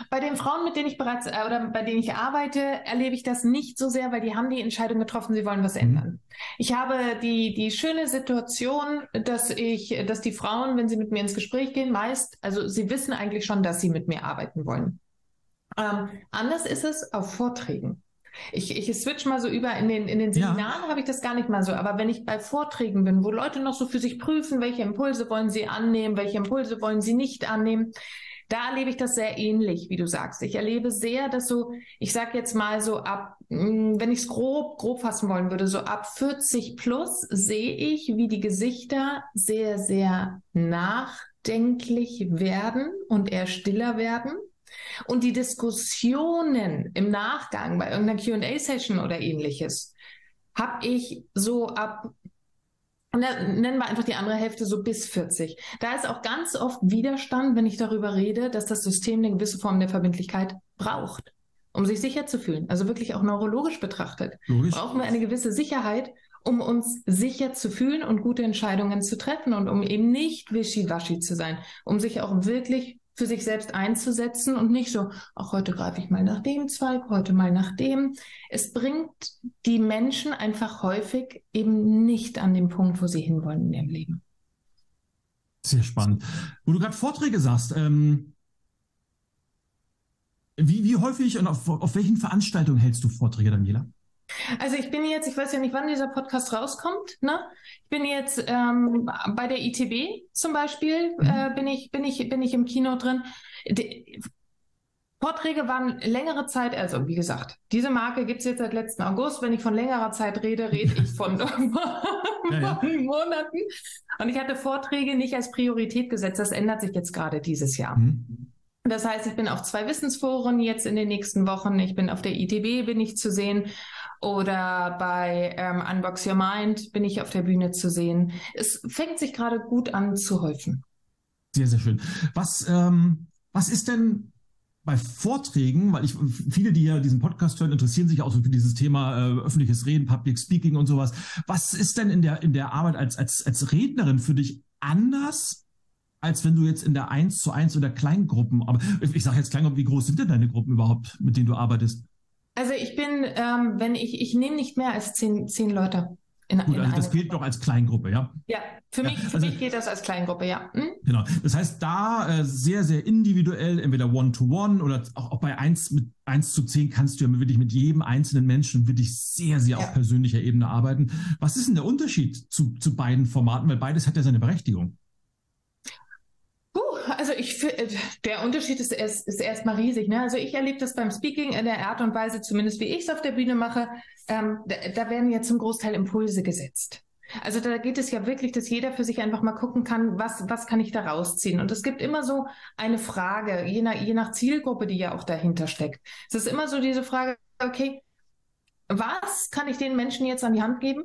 bei den Frauen, mit denen ich bereits äh, oder bei denen ich arbeite, erlebe ich das nicht so sehr, weil die haben die Entscheidung getroffen, sie wollen was mhm. ändern. Ich habe die, die schöne Situation, dass ich, dass die Frauen, wenn sie mit mir ins Gespräch gehen, meist, also sie wissen eigentlich schon, dass sie mit mir arbeiten wollen. Ähm, anders ist es auf Vorträgen. Ich, ich switch mal so über in den, in den Seminaren ja. habe ich das gar nicht mal so. Aber wenn ich bei Vorträgen bin, wo Leute noch so für sich prüfen, welche Impulse wollen sie annehmen, welche Impulse wollen sie nicht annehmen, da erlebe ich das sehr ähnlich, wie du sagst. Ich erlebe sehr, dass so, ich sag jetzt mal so ab, mm, wenn ich es grob, grob fassen wollen würde, so ab 40 plus sehe ich, wie die Gesichter sehr, sehr nachdenklich werden und eher stiller werden. Und die Diskussionen im Nachgang bei irgendeiner QA-Session oder ähnliches habe ich so ab und dann nennen wir einfach die andere Hälfte so bis 40. Da ist auch ganz oft Widerstand, wenn ich darüber rede, dass das System eine gewisse Form der Verbindlichkeit braucht, um sich sicher zu fühlen. Also wirklich auch neurologisch betrachtet. Logisch. Brauchen wir eine gewisse Sicherheit, um uns sicher zu fühlen und gute Entscheidungen zu treffen und um eben nicht wischiwaschi zu sein, um sich auch wirklich für sich selbst einzusetzen und nicht so, auch heute greife ich mal nach dem Zweig, heute mal nach dem. Es bringt die Menschen einfach häufig eben nicht an den Punkt, wo sie hinwollen in ihrem Leben. Sehr spannend. Wo du gerade Vorträge sagst, ähm, wie, wie häufig und auf, auf welchen Veranstaltungen hältst du Vorträge, Daniela? Also ich bin jetzt, ich weiß ja nicht, wann dieser Podcast rauskommt. Ne? Ich bin jetzt ähm, bei der ITB zum Beispiel, mhm. äh, bin ich, bin ich, bin ich im Kino drin. Die, Vorträge waren längere Zeit, also wie gesagt, diese Marke gibt es jetzt seit letzten August. Wenn ich von längerer Zeit rede, rede ich von, ja, ja. Monaten. Und ich hatte Vorträge nicht als Priorität gesetzt. Das ändert sich jetzt gerade dieses Jahr. Mhm. Das heißt, ich bin auf zwei Wissensforen jetzt in den nächsten Wochen. Ich bin auf der ITB, bin ich zu sehen. Oder bei ähm, Unbox Your Mind bin ich auf der Bühne zu sehen. Es fängt sich gerade gut an zu häufen. Sehr, sehr schön. Was, ähm, was ist denn bei Vorträgen, weil ich viele, die ja diesen Podcast hören, interessieren sich auch so für dieses Thema äh, öffentliches Reden, Public Speaking und sowas. Was ist denn in der in der Arbeit als als als Rednerin für dich anders, als wenn du jetzt in der 1 zu 1 oder Kleingruppen, aber ich sage jetzt Kleingruppen, wie groß sind denn deine Gruppen überhaupt, mit denen du arbeitest? Also ich bin, ähm, wenn ich, ich nehme nicht mehr als zehn, zehn Leute. In, Gut, in also das gilt doch als Kleingruppe, ja? Ja, für, ja, mich, für also, mich geht das als Kleingruppe, ja. Hm? Genau. Das heißt, da äh, sehr, sehr individuell, entweder One-to-One -one oder auch, auch bei 1 mit 1 zu 10 kannst du ja wirklich mit jedem einzelnen Menschen wirklich sehr, sehr ja. auf persönlicher Ebene arbeiten. Was ist denn der Unterschied zu, zu beiden Formaten? Weil beides hat ja seine Berechtigung. Also ich der Unterschied ist, erst, ist erstmal riesig. Ne? Also ich erlebe das beim Speaking in der Art und Weise, zumindest wie ich es auf der Bühne mache, ähm, da, da werden ja zum Großteil Impulse gesetzt. Also da geht es ja wirklich, dass jeder für sich einfach mal gucken kann, was, was kann ich da rausziehen? Und es gibt immer so eine Frage, je nach, je nach Zielgruppe, die ja auch dahinter steckt. Es ist immer so diese Frage, okay, was kann ich den Menschen jetzt an die Hand geben,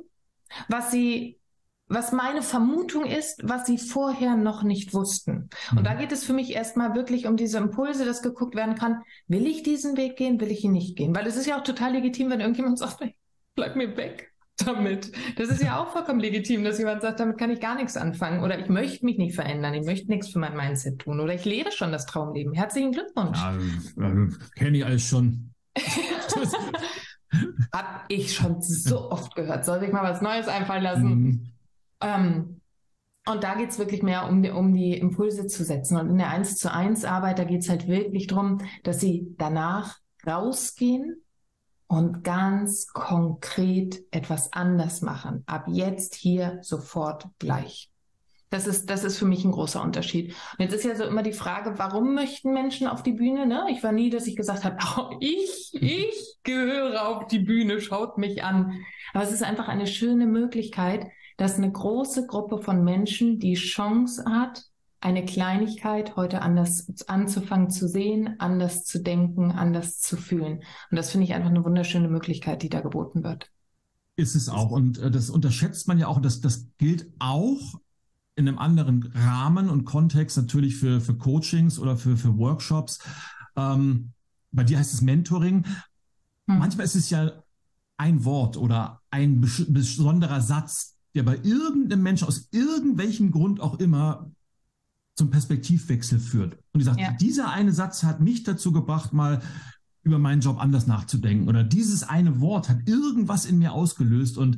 was sie was meine Vermutung ist, was sie vorher noch nicht wussten. Und mhm. da geht es für mich erstmal wirklich um diese Impulse, dass geguckt werden kann, will ich diesen Weg gehen, will ich ihn nicht gehen? Weil es ist ja auch total legitim, wenn irgendjemand sagt, bleib mir weg damit. Das ist ja auch vollkommen legitim, dass jemand sagt, damit kann ich gar nichts anfangen oder ich möchte mich nicht verändern, ich möchte nichts für mein Mindset tun oder ich lehre schon das Traumleben. Herzlichen Glückwunsch. Ja, äh, kenne ich alles schon. Hab ich schon so oft gehört. Soll ich mal was Neues einfallen lassen? Mhm. Ähm, und da geht es wirklich mehr um die, um die Impulse zu setzen. Und in der 1 zu 1 Arbeit, da geht es halt wirklich darum, dass sie danach rausgehen und ganz konkret etwas anders machen. Ab jetzt hier sofort gleich. Das ist, das ist für mich ein großer Unterschied. Und jetzt ist ja so immer die Frage, warum möchten Menschen auf die Bühne? Ne? Ich war nie, dass ich gesagt habe, oh, ich, ich gehöre auf die Bühne, schaut mich an. Aber es ist einfach eine schöne Möglichkeit, dass eine große Gruppe von Menschen die Chance hat, eine Kleinigkeit heute anders anzufangen zu sehen, anders zu denken, anders zu fühlen. Und das finde ich einfach eine wunderschöne Möglichkeit, die da geboten wird. Ist es auch. Und äh, das unterschätzt man ja auch. Das, das gilt auch in einem anderen Rahmen und Kontext natürlich für, für Coachings oder für, für Workshops. Ähm, bei dir heißt es Mentoring. Hm. Manchmal ist es ja ein Wort oder ein besonderer Satz, der bei irgendeinem Menschen aus irgendwelchem Grund auch immer zum Perspektivwechsel führt. Und ich sage, ja. dieser eine Satz hat mich dazu gebracht, mal über meinen Job anders nachzudenken. Oder dieses eine Wort hat irgendwas in mir ausgelöst. Und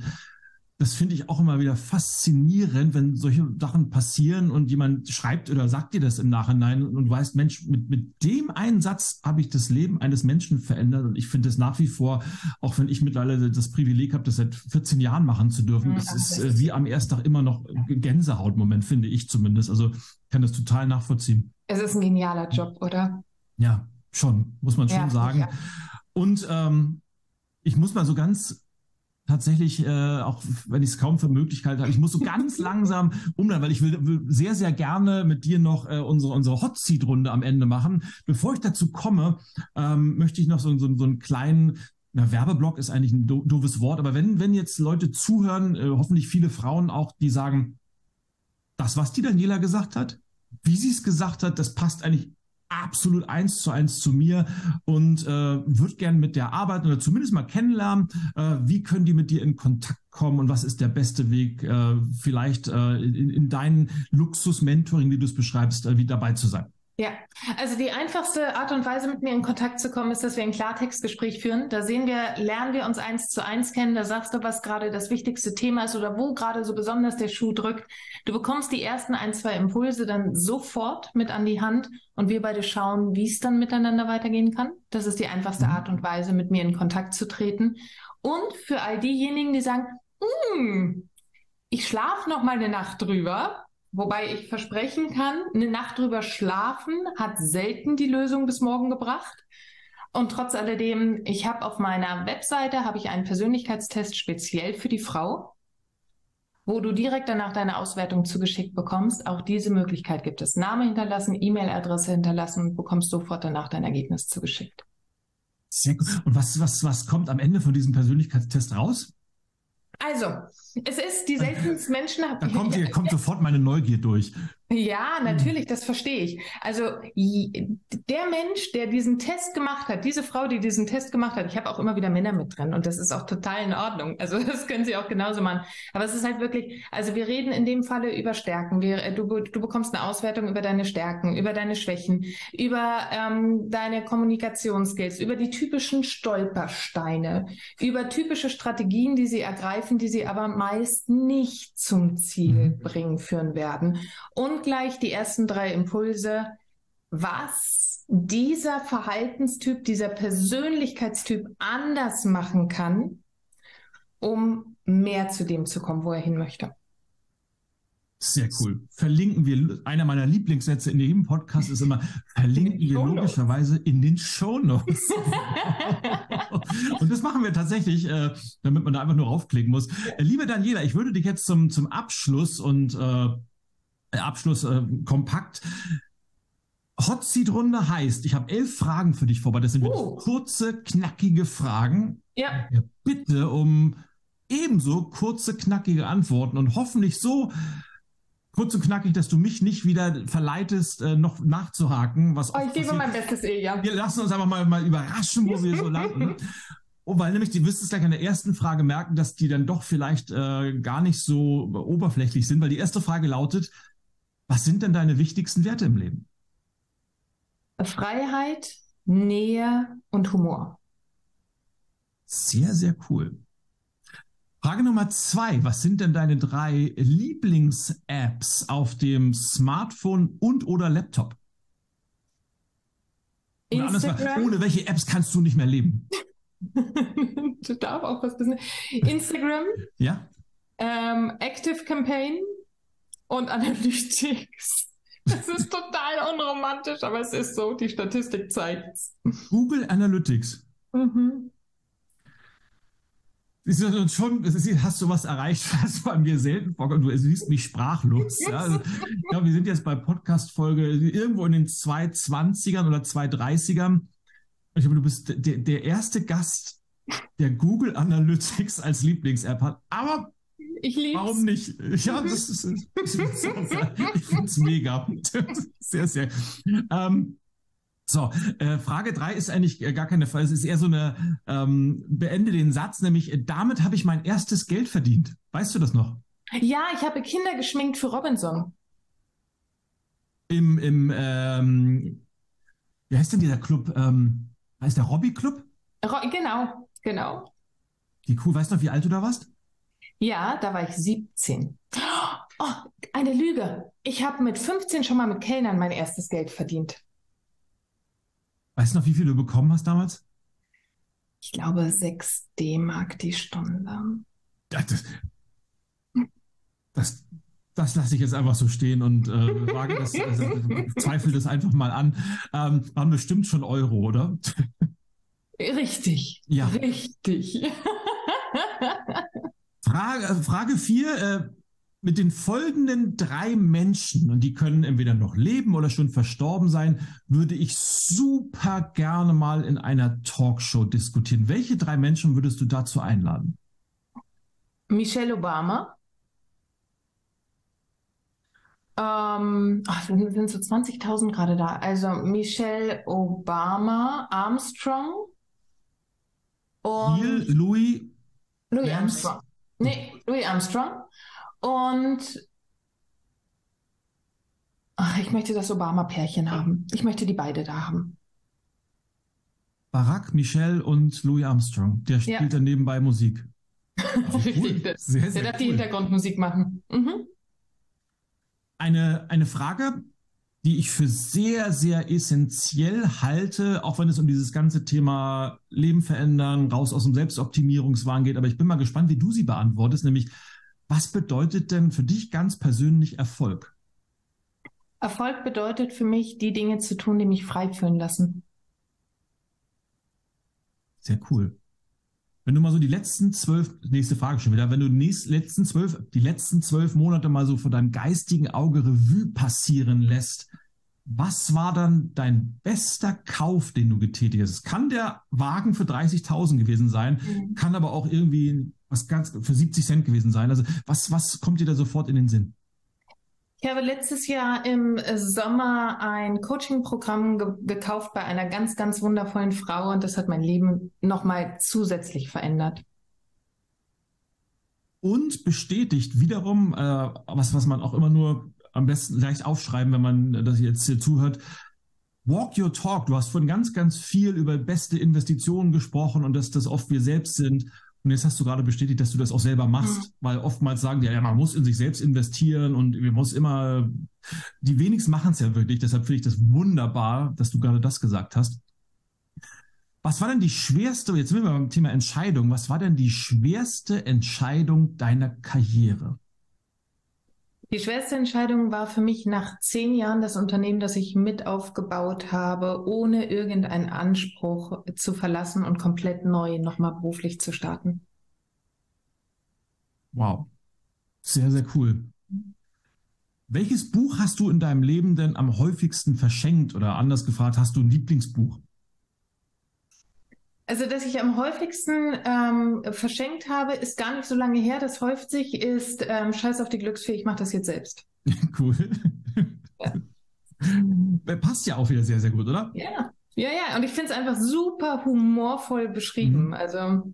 das finde ich auch immer wieder faszinierend, wenn solche Sachen passieren und jemand schreibt oder sagt dir das im Nachhinein und du weißt, Mensch, mit, mit dem einen Satz habe ich das Leben eines Menschen verändert und ich finde es nach wie vor, auch wenn ich mittlerweile das Privileg habe, das seit 14 Jahren machen zu dürfen, das ist äh, wie am ersten Tag immer noch Gänsehautmoment, finde ich zumindest. Also kann das total nachvollziehen. Es ist ein genialer Job, oder? Ja, schon, muss man schon ja, sagen. Ja. Und ähm, ich muss mal so ganz tatsächlich, äh, auch wenn ich es kaum für Möglichkeit habe, ich muss so ganz langsam umleiten, weil ich will, will, sehr, sehr gerne mit dir noch äh, unsere, unsere Hot Seat Runde am Ende machen. Bevor ich dazu komme, ähm, möchte ich noch so, so, so einen kleinen na, Werbeblock ist eigentlich ein do doofes Wort, aber wenn, wenn jetzt Leute zuhören, äh, hoffentlich viele Frauen auch, die sagen, das, was die Daniela gesagt hat, wie sie es gesagt hat, das passt eigentlich absolut eins zu eins zu mir und äh, würde gern mit der arbeiten oder zumindest mal kennenlernen. Äh, wie können die mit dir in Kontakt kommen und was ist der beste Weg, äh, vielleicht äh, in, in deinem Luxus-Mentoring, wie du es beschreibst, äh, wie dabei zu sein? Ja, also die einfachste Art und Weise, mit mir in Kontakt zu kommen, ist, dass wir ein Klartextgespräch führen. Da sehen wir, lernen wir uns eins zu eins kennen. Da sagst du, was gerade das wichtigste Thema ist oder wo gerade so besonders der Schuh drückt. Du bekommst die ersten ein, zwei Impulse dann sofort mit an die Hand und wir beide schauen, wie es dann miteinander weitergehen kann. Das ist die einfachste mhm. Art und Weise, mit mir in Kontakt zu treten. Und für all diejenigen, die sagen, hm, ich schlafe noch mal eine Nacht drüber, Wobei ich versprechen kann, eine Nacht drüber schlafen hat selten die Lösung bis morgen gebracht. Und trotz alledem, ich habe auf meiner Webseite habe ich einen Persönlichkeitstest speziell für die Frau, wo du direkt danach deine Auswertung zugeschickt bekommst. Auch diese Möglichkeit gibt es. Name hinterlassen, E-Mail-Adresse hinterlassen und bekommst sofort danach dein Ergebnis zugeschickt. Sehr gut. Und was, was, was kommt am Ende von diesem Persönlichkeitstest raus? Also, es ist die seltensten Menschen. Da kommt, hier, kommt sofort meine Neugier durch. Ja, natürlich, das verstehe ich. Also der Mensch, der diesen Test gemacht hat, diese Frau, die diesen Test gemacht hat, ich habe auch immer wieder Männer mit drin und das ist auch total in Ordnung. Also das können sie auch genauso machen. Aber es ist halt wirklich, also wir reden in dem Falle über Stärken. Wir, äh, du, du bekommst eine Auswertung über deine Stärken, über deine Schwächen, über ähm, deine Kommunikationsskills, über die typischen Stolpersteine, über typische Strategien, die sie ergreifen, die sie aber meist nicht zum Ziel mhm. bringen führen werden. Und und gleich die ersten drei Impulse, was dieser Verhaltenstyp, dieser Persönlichkeitstyp anders machen kann, um mehr zu dem zu kommen, wo er hin möchte. Sehr cool. Verlinken wir, einer meiner Lieblingssätze in jedem Podcast ist immer, verlinken wir logischerweise in den Shownotes. und das machen wir tatsächlich, äh, damit man da einfach nur raufklicken muss. Äh, liebe Daniela, ich würde dich jetzt zum, zum Abschluss und äh, Abschluss äh, kompakt Hot Seat Runde heißt, ich habe elf Fragen für dich vorbei. Das sind uh. kurze, knackige Fragen. Ja. Bitte um ebenso kurze, knackige Antworten und hoffentlich so kurz und knackig, dass du mich nicht wieder verleitest, äh, noch nachzuhaken. Was oh, ich gebe mein Bestes, Ilja. Wir lassen uns einfach mal, mal überraschen, wo wir so landen. Oh, weil nämlich, du wirst es gleich an der ersten Frage merken, dass die dann doch vielleicht äh, gar nicht so oberflächlich sind, weil die erste Frage lautet, was sind denn deine wichtigsten Werte im Leben? Freiheit, Nähe und Humor. Sehr, sehr cool. Frage Nummer zwei. Was sind denn deine drei Lieblings-Apps auf dem Smartphone und oder Laptop? Oder Instagram. ohne welche Apps kannst du nicht mehr leben? du darfst auch was wissen. Instagram. Ja. Ähm, Active Campaign und Analytics. Das ist total unromantisch, aber es ist so, die Statistik zeigt es. Google Analytics. Mhm. Ist schon, ist, hast du was erreicht, was bei mir selten vorkommt. Du siehst mich sprachlos. Ja? Also, ich glaube, wir sind jetzt bei Podcast-Folge irgendwo in den 220ern oder 230ern. Ich glaube, du bist der, der erste Gast, der Google Analytics als Lieblings-App hat. Aber ich liebe Warum nicht? Ja, das ist, ich finde es mega. Sehr, sehr. Ähm, so, äh, Frage drei ist eigentlich gar keine Frage. Es ist eher so eine, ähm, beende den Satz, nämlich, äh, damit habe ich mein erstes Geld verdient. Weißt du das noch? Ja, ich habe Kinder geschminkt für Robinson. Im, im ähm, wie heißt denn dieser Club? Ähm, heißt der Hobby Club? genau, genau. Wie cool, weißt du noch, wie alt du da warst? Ja, da war ich 17. Oh, eine Lüge. Ich habe mit 15 schon mal mit Kellnern mein erstes Geld verdient. Weißt du noch, wie viel du bekommen hast damals? Ich glaube 6 D-Mark die Stunde. Das, das, das lasse ich jetzt einfach so stehen und äh, wage das, äh, zweifle das einfach mal an. Ähm, waren bestimmt schon Euro, oder? Richtig. Ja. Richtig. Frage, Frage 4. Äh, mit den folgenden drei Menschen, und die können entweder noch leben oder schon verstorben sein, würde ich super gerne mal in einer Talkshow diskutieren. Welche drei Menschen würdest du dazu einladen? Michelle Obama. Ähm, ach, sind so 20.000 gerade da. Also Michelle Obama, Armstrong und Neil Louis, Louis Armstrong. Nee, Louis Armstrong. Und ach, ich möchte das Obama-Pärchen haben. Ich möchte die beide da haben. Barack, Michelle und Louis Armstrong. Der spielt ja. dann nebenbei Musik. Richtig. Cool. Sehr, sehr Der darf cool. die Hintergrundmusik machen. Mhm. Eine, eine Frage, die ich für sehr, sehr essentiell halte, auch wenn es um dieses ganze Thema Leben verändern, raus aus dem Selbstoptimierungswahn geht. Aber ich bin mal gespannt, wie du sie beantwortest, nämlich was bedeutet denn für dich ganz persönlich Erfolg? Erfolg bedeutet für mich, die Dinge zu tun, die mich frei fühlen lassen. Sehr cool. Wenn du mal so die letzten zwölf, nächste Frage schon wieder, wenn du die letzten zwölf, die letzten zwölf Monate mal so vor deinem geistigen Auge Revue passieren lässt, was war dann dein bester Kauf, den du getätigt hast? Es kann der Wagen für 30.000 gewesen sein, mhm. kann aber auch irgendwie was ganz für 70 Cent gewesen sein. Also was, was kommt dir da sofort in den Sinn? Ich habe letztes Jahr im Sommer ein Coaching-Programm ge gekauft bei einer ganz, ganz wundervollen Frau und das hat mein Leben nochmal zusätzlich verändert. Und bestätigt wiederum, äh, was, was man auch immer nur am besten leicht aufschreiben, wenn man das jetzt hier zuhört. Walk your talk. Du hast von ganz, ganz viel über beste Investitionen gesprochen und dass das oft wir selbst sind. Und jetzt hast du gerade bestätigt, dass du das auch selber machst, mhm. weil oftmals sagen die, ja, man muss in sich selbst investieren und man muss immer, die wenigsten machen es ja wirklich. Deshalb finde ich das wunderbar, dass du gerade das gesagt hast. Was war denn die schwerste, jetzt sind wir beim Thema Entscheidung, was war denn die schwerste Entscheidung deiner Karriere? Die schwerste Entscheidung war für mich nach zehn Jahren das Unternehmen, das ich mit aufgebaut habe, ohne irgendeinen Anspruch zu verlassen und komplett neu nochmal beruflich zu starten. Wow. Sehr, sehr cool. Welches Buch hast du in deinem Leben denn am häufigsten verschenkt oder anders gefragt, hast du ein Lieblingsbuch? Also, dass ich am häufigsten ähm, verschenkt habe, ist gar nicht so lange her. Das häuft sich, ist ähm, Scheiß auf die Glücksfee, ich mache das jetzt selbst. cool. Ja. Passt ja auch wieder sehr, sehr gut, oder? Ja, ja, ja. Und ich finde es einfach super humorvoll beschrieben. Mhm. Also.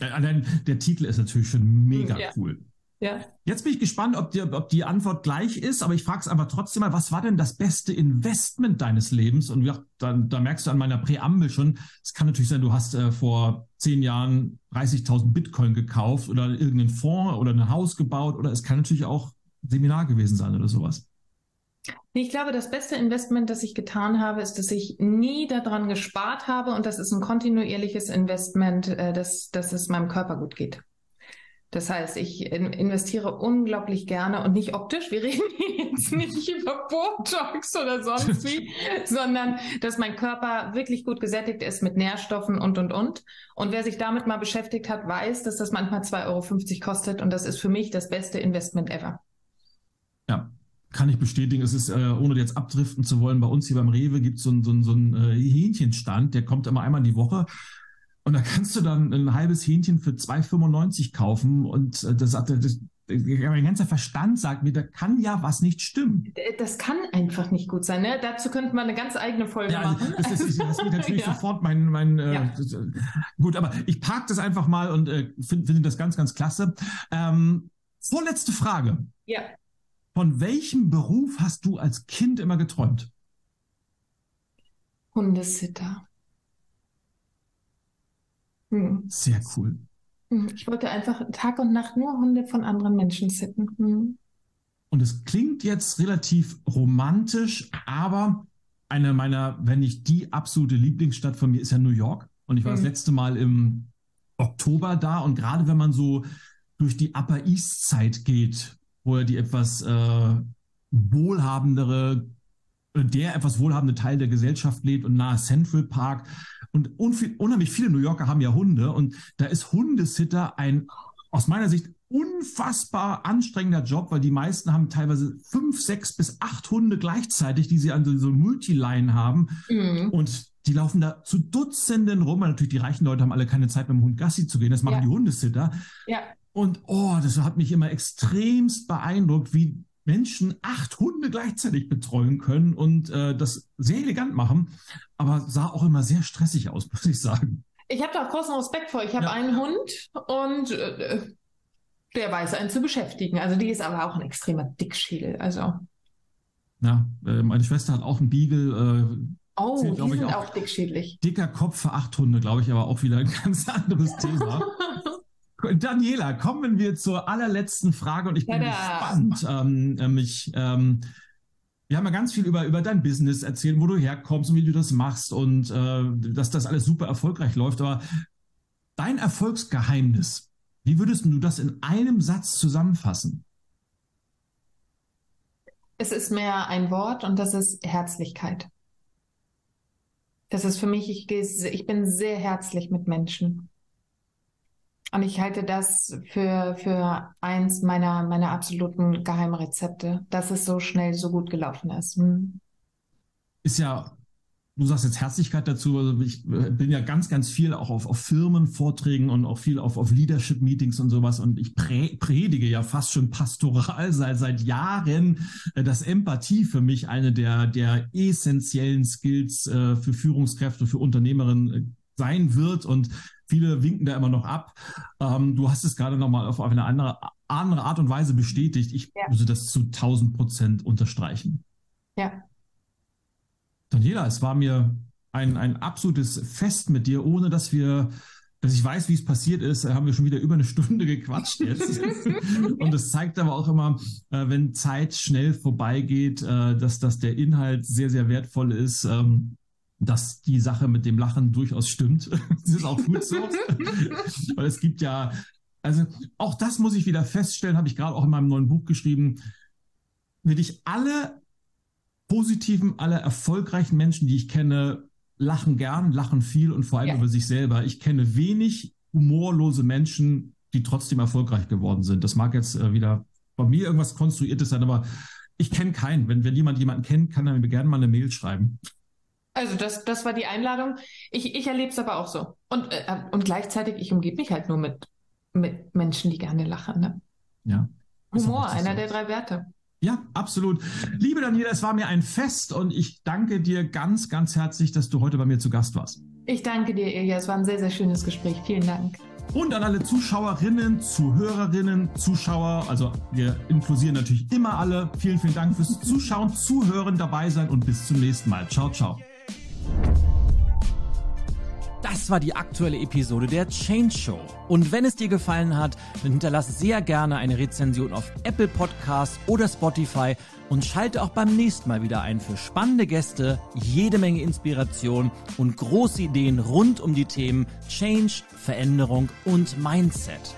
Allein der Titel ist natürlich schon mega ja. cool. Ja. Jetzt bin ich gespannt, ob, dir, ob die Antwort gleich ist, aber ich frage es aber trotzdem mal, was war denn das beste Investment deines Lebens? Und ja, da, da merkst du an meiner Präambel schon, es kann natürlich sein, du hast äh, vor zehn Jahren 30.000 Bitcoin gekauft oder irgendeinen Fonds oder ein Haus gebaut oder es kann natürlich auch Seminar gewesen sein oder sowas. Ich glaube, das beste Investment, das ich getan habe, ist, dass ich nie daran gespart habe und das ist ein kontinuierliches Investment, äh, dass, dass es meinem Körper gut geht. Das heißt, ich investiere unglaublich gerne und nicht optisch. Wir reden hier jetzt nicht über Botox oder sonst wie, sondern dass mein Körper wirklich gut gesättigt ist mit Nährstoffen und, und, und. Und wer sich damit mal beschäftigt hat, weiß, dass das manchmal 2,50 Euro kostet und das ist für mich das beste Investment ever. Ja, kann ich bestätigen. Es ist, äh, ohne jetzt abdriften zu wollen, bei uns hier beim Rewe gibt so es so, so einen äh, Hähnchenstand, der kommt immer einmal in die Woche. Und da kannst du dann ein halbes Hähnchen für 2,95 kaufen und äh, das, das, das mein ganzer Verstand sagt mir, da kann ja was nicht stimmen. Das kann einfach nicht gut sein. Ne? Dazu könnte man eine ganz eigene Folge ja, machen. Das, ist, das geht natürlich ja. sofort mein, mein äh, ja. äh, gut, aber ich parke das einfach mal und äh, finde find das ganz, ganz klasse. Ähm, vorletzte Frage. Ja. Von welchem Beruf hast du als Kind immer geträumt? Hundesitter. Hm. Sehr cool. Hm. Ich wollte einfach Tag und Nacht nur Hunde von anderen Menschen sitten. Hm. Und es klingt jetzt relativ romantisch, aber eine meiner, wenn nicht die absolute Lieblingsstadt von mir ist ja New York. Und ich war mhm. das hm. letzte Mal im Oktober da. Und gerade wenn man so durch die Upper East Side geht, wo ja die etwas äh, wohlhabendere, der etwas wohlhabende Teil der Gesellschaft lebt und nahe Central Park, und unheimlich viele New Yorker haben ja Hunde und da ist Hundesitter ein aus meiner Sicht unfassbar anstrengender Job, weil die meisten haben teilweise fünf, sechs bis acht Hunde gleichzeitig, die sie an so, so Multiline haben. Mhm. Und die laufen da zu Dutzenden rum. Und natürlich, die reichen Leute haben alle keine Zeit, mit dem Hund Gassi zu gehen. Das machen ja. die Hundesitter. Ja. Und oh, das hat mich immer extremst beeindruckt, wie Menschen acht Hunde gleichzeitig betreuen können und äh, das sehr elegant machen, aber sah auch immer sehr stressig aus, muss ich sagen. Ich habe da auch großen Respekt vor. Ich habe ja. einen Hund und äh, der weiß einen zu beschäftigen. Also die ist aber auch ein extremer Dickschädel. Also. Ja, äh, meine Schwester hat auch einen Beagle. Äh, oh, zählt, die sind auch, auch dickschädlich. Dicker Kopf für acht Hunde, glaube ich, aber auch wieder ein ganz anderes Thema. Daniela, kommen wir zur allerletzten Frage und ich bin Tada. gespannt. Ähm, ähm, ich, ähm, wir haben ja ganz viel über, über dein Business erzählt, wo du herkommst und wie du das machst und äh, dass das alles super erfolgreich läuft. Aber dein Erfolgsgeheimnis, wie würdest du das in einem Satz zusammenfassen? Es ist mehr ein Wort und das ist Herzlichkeit. Das ist für mich, ich, ich bin sehr herzlich mit Menschen. Und ich halte das für, für eins meiner, meiner absoluten Geheimrezepte, dass es so schnell so gut gelaufen ist. Hm. Ist ja, du sagst jetzt Herzlichkeit dazu. Also ich äh, bin ja ganz, ganz viel auch auf, auf Firmenvorträgen und auch viel auf, auf Leadership-Meetings und sowas. Und ich prä, predige ja fast schon pastoral seit, seit Jahren, äh, dass Empathie für mich eine der, der essentiellen Skills äh, für Führungskräfte, für Unternehmerinnen sein wird. Und Viele winken da immer noch ab. Ähm, du hast es gerade nochmal auf eine andere, andere Art und Weise bestätigt. Ich ja. muss das zu 1000 Prozent unterstreichen. Ja. Daniela, es war mir ein, ein absolutes Fest mit dir, ohne dass wir dass ich weiß, wie es passiert ist, haben wir schon wieder über eine Stunde gequatscht jetzt. und es zeigt aber auch immer, äh, wenn Zeit schnell vorbeigeht, äh, dass, dass der Inhalt sehr, sehr wertvoll ist. Ähm, dass die Sache mit dem Lachen durchaus stimmt. das ist auch gut so. Weil es gibt ja, also auch das muss ich wieder feststellen, habe ich gerade auch in meinem neuen Buch geschrieben. wirklich alle positiven, alle erfolgreichen Menschen, die ich kenne, lachen gern, lachen viel und vor allem ja. über sich selber. Ich kenne wenig humorlose Menschen, die trotzdem erfolgreich geworden sind. Das mag jetzt äh, wieder bei mir irgendwas Konstruiertes sein, aber ich kenne keinen. Wenn, wenn jemand jemanden kennt, kann er mir gerne mal eine Mail schreiben. Also das, das war die Einladung. Ich, ich erlebe es aber auch so. Und, äh, und gleichzeitig, ich umgebe mich halt nur mit, mit Menschen, die gerne lachen. Ne? Ja. Humor, einer so. der drei Werte. Ja, absolut. Liebe Daniela, es war mir ein Fest und ich danke dir ganz, ganz herzlich, dass du heute bei mir zu Gast warst. Ich danke dir, Ilja. Es war ein sehr, sehr schönes Gespräch. Vielen Dank. Und an alle Zuschauerinnen, Zuhörerinnen, Zuschauer, also wir inklusieren natürlich immer alle. Vielen, vielen Dank fürs Zuschauen, Zuhören, dabei sein und bis zum nächsten Mal. Ciao, ciao. Das war die aktuelle Episode der Change Show. Und wenn es dir gefallen hat, dann hinterlasse sehr gerne eine Rezension auf Apple Podcasts oder Spotify und schalte auch beim nächsten Mal wieder ein für spannende Gäste, jede Menge Inspiration und große Ideen rund um die Themen Change, Veränderung und Mindset.